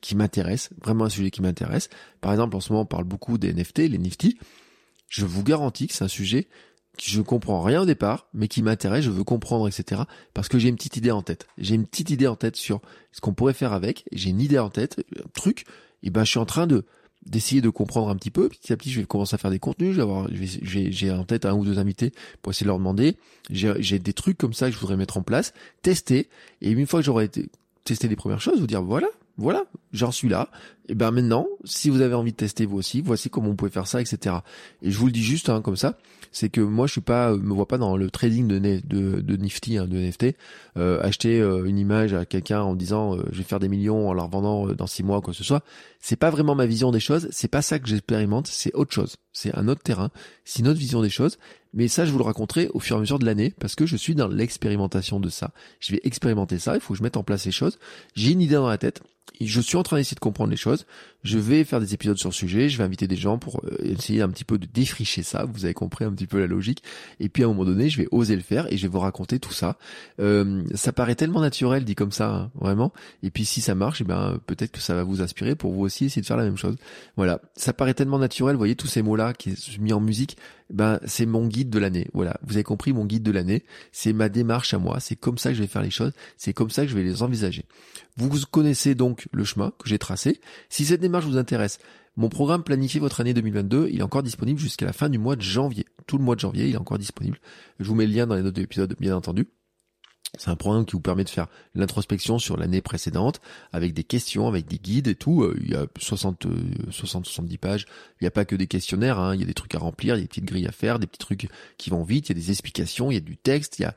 qui m'intéresse, vraiment un sujet qui m'intéresse. Par exemple, en ce moment, on parle beaucoup des NFT, les Nifty. Je vous garantis que c'est un sujet que je comprends rien au départ, mais qui m'intéresse, je veux comprendre, etc. Parce que j'ai une petite idée en tête. J'ai une petite idée en tête sur ce qu'on pourrait faire avec. J'ai une idée en tête, un truc. Et ben, je suis en train de d'essayer de comprendre un petit peu. Petit à petit, je vais commencer à faire des contenus. Je vais avoir, j'ai en tête un ou deux invités pour essayer de leur demander. J'ai des trucs comme ça que je voudrais mettre en place, tester. Et une fois que j'aurai testé les premières choses, vous dire voilà, voilà, j'en suis là. Et ben maintenant, si vous avez envie de tester vous aussi, voici comment vous pouvez faire ça, etc. Et je vous le dis juste hein, comme ça, c'est que moi je suis pas, me vois pas dans le trading de, de, de Nifty, hein, de NFT, euh, acheter euh, une image à quelqu'un en disant euh, je vais faire des millions en la revendant dans six mois, quoi que ce soit. C'est pas vraiment ma vision des choses, c'est pas ça que j'expérimente, c'est autre chose, c'est un autre terrain, c'est une autre vision des choses. Mais ça, je vous le raconterai au fur et à mesure de l'année parce que je suis dans l'expérimentation de ça. Je vais expérimenter ça, il faut que je mette en place les choses. J'ai une idée dans la tête, je suis train d'essayer de comprendre les choses. Je vais faire des épisodes sur le sujet. Je vais inviter des gens pour euh, essayer un petit peu de défricher ça. Vous avez compris un petit peu la logique. Et puis à un moment donné, je vais oser le faire et je vais vous raconter tout ça. Euh, ça paraît tellement naturel dit comme ça, hein, vraiment. Et puis si ça marche, eh ben peut-être que ça va vous inspirer pour vous aussi essayer de faire la même chose. Voilà, ça paraît tellement naturel. Vous voyez tous ces mots là qui sont mis en musique. Ben c'est mon guide de l'année. Voilà, vous avez compris mon guide de l'année. C'est ma démarche à moi. C'est comme ça que je vais faire les choses. C'est comme ça que je vais les envisager. Vous connaissez donc le chemin que j'ai tracé. Si cette démarche vous intéresse, mon programme Planifier votre année 2022, il est encore disponible jusqu'à la fin du mois de janvier. Tout le mois de janvier, il est encore disponible. Je vous mets le lien dans les notes de l'épisode, bien entendu. C'est un programme qui vous permet de faire l'introspection sur l'année précédente avec des questions, avec des guides et tout. Euh, il y a 60, 60, 70 pages. Il n'y a pas que des questionnaires. Hein. Il y a des trucs à remplir, il y a des petites grilles à faire, des petits trucs qui vont vite. Il y a des explications, il y a du texte, il y a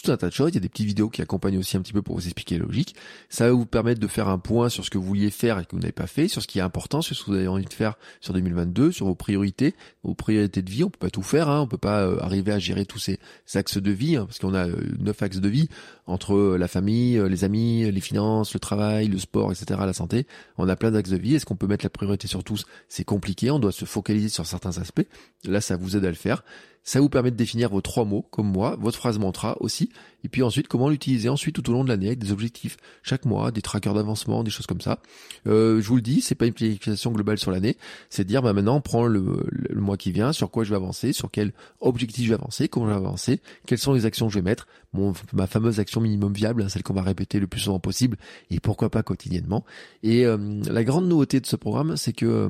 tout un tas de choses. Il y a des petites vidéos qui accompagnent aussi un petit peu pour vous expliquer la logique. Ça va vous permettre de faire un point sur ce que vous vouliez faire et que vous n'avez pas fait, sur ce qui est important, sur ce que vous avez envie de faire sur 2022, sur vos priorités, vos priorités de vie. On peut pas tout faire, hein. on peut pas euh, arriver à gérer tous ces axes de vie, hein, parce qu'on a euh, neuf axes de vie entre euh, la famille, les amis, les finances, le travail, le sport, etc., la santé. On a plein d'axes de vie. Est-ce qu'on peut mettre la priorité sur tous? C'est compliqué. On doit se focaliser sur certains aspects. Là, ça vous aide à le faire. Ça vous permet de définir vos trois mots, comme moi, votre phrase mantra aussi, et puis ensuite comment l'utiliser ensuite tout au long de l'année avec des objectifs chaque mois, des trackers d'avancement, des choses comme ça. Euh, je vous le dis, c'est pas une planification globale sur l'année, c'est dire bah maintenant on prend le, le, mois qui vient, sur quoi je vais avancer, sur quel objectif je vais avancer, comment je vais avancer, quelles sont les actions que je vais mettre, mon, ma fameuse action minimum viable, hein, celle qu'on va répéter le plus souvent possible, et pourquoi pas quotidiennement. Et euh, la grande nouveauté de ce programme, c'est que euh,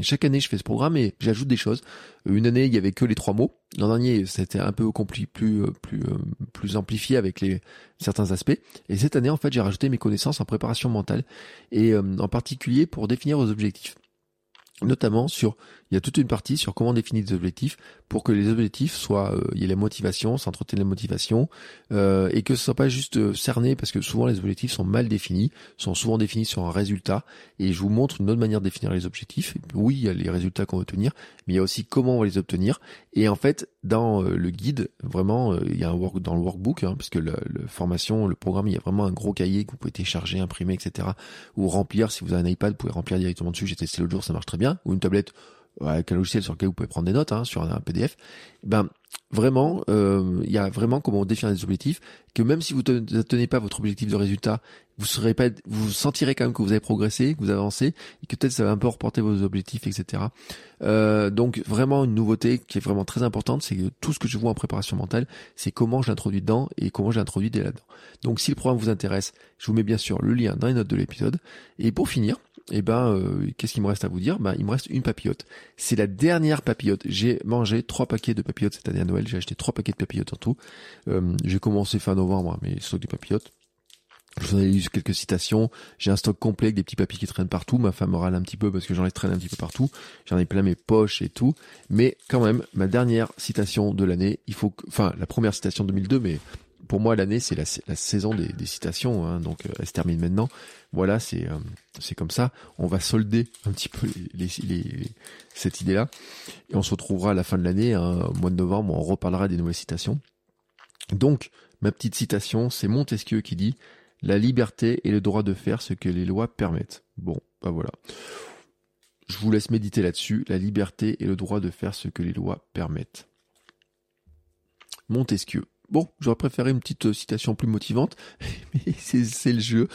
chaque année je fais ce programme et j'ajoute des choses. Une année il y avait que les trois mots L'an dernier, c'était un peu plus plus euh, plus euh, plus amplifié avec certains aspects. Et cette année, en fait, j'ai rajouté mes connaissances en préparation mentale et euh, en particulier pour définir vos objectifs notamment sur il y a toute une partie sur comment définir des objectifs pour que les objectifs soient euh, il y ait la motivation, s'entretenir la motivation euh, et que ce soit pas juste euh, cerné parce que souvent les objectifs sont mal définis, sont souvent définis sur un résultat et je vous montre une autre manière de définir les objectifs. Oui, il y a les résultats qu'on veut obtenir, mais il y a aussi comment on va les obtenir et en fait dans le guide vraiment il y a un work dans le workbook hein, parce que la formation, le programme, il y a vraiment un gros cahier que vous pouvez télécharger, imprimer, etc. ou remplir si vous avez un iPad, vous pouvez remplir directement dessus. J'ai testé l'autre jour, ça marche très bien ou une tablette avec un logiciel sur lequel vous pouvez prendre des notes, hein, sur un, PDF, ben vraiment, euh, il y a vraiment comment définir des objectifs, que même si vous ne tenez pas votre objectif de résultat, vous serez pas, vous sentirez quand même que vous avez progressé, que vous avancé, et que peut-être ça va un peu reporter vos objectifs, etc. Euh, donc vraiment une nouveauté qui est vraiment très importante, c'est que tout ce que je vois en préparation mentale, c'est comment je l'introduis dedans et comment je l'introduis dès là-dedans. Donc si le programme vous intéresse, je vous mets bien sûr le lien dans les notes de l'épisode. Et pour finir, eh ben, euh, qu'est-ce qu'il me reste à vous dire? Ben, il me reste une papillote. C'est la dernière papillote. J'ai mangé trois paquets de papillotes cette année à Noël. J'ai acheté trois paquets de papillotes en tout. Euh, j'ai commencé fin novembre mes stocks de papillotes. Je vous en ai lu quelques citations. J'ai un stock complet avec des petits papiers qui traînent partout. Ma femme me râle un petit peu parce que j'en ai traîné un petit peu partout. J'en ai plein mes poches et tout. Mais quand même, ma dernière citation de l'année, il faut que, enfin, la première citation 2002, mais pour moi l'année c'est la, saison des, citations, hein, donc euh, elle se termine maintenant. Voilà, c'est euh, c'est comme ça. On va solder un petit peu les, les, cette idée-là et on se retrouvera à la fin de l'année, hein, au mois de novembre, on reparlera des nouvelles citations. Donc ma petite citation, c'est Montesquieu qui dit la liberté et le droit de faire ce que les lois permettent. Bon, bah voilà. Je vous laisse méditer là-dessus. La liberté et le droit de faire ce que les lois permettent. Montesquieu. Bon, j'aurais préféré une petite euh, citation plus motivante, mais c'est le jeu.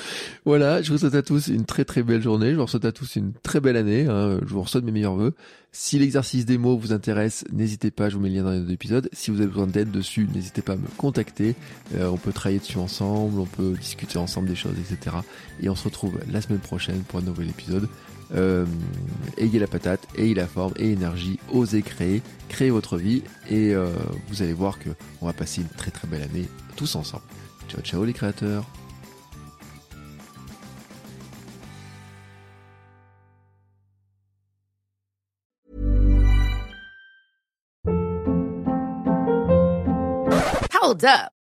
Voilà, je vous souhaite à tous une très très belle journée, je vous souhaite à tous une très belle année, hein. je vous souhaite mes meilleurs voeux. Si l'exercice des mots vous intéresse, n'hésitez pas, je vous mets le lien dans les épisodes. Si vous avez besoin d'aide dessus, n'hésitez pas à me contacter. Euh, on peut travailler dessus ensemble, on peut discuter ensemble des choses, etc. Et on se retrouve la semaine prochaine pour un nouvel épisode. Euh, ayez la patate, ayez la forme, et énergie, osez créer, créez votre vie et euh, vous allez voir que on va passer une très très belle année tous ensemble. Ciao ciao les créateurs. Hold up.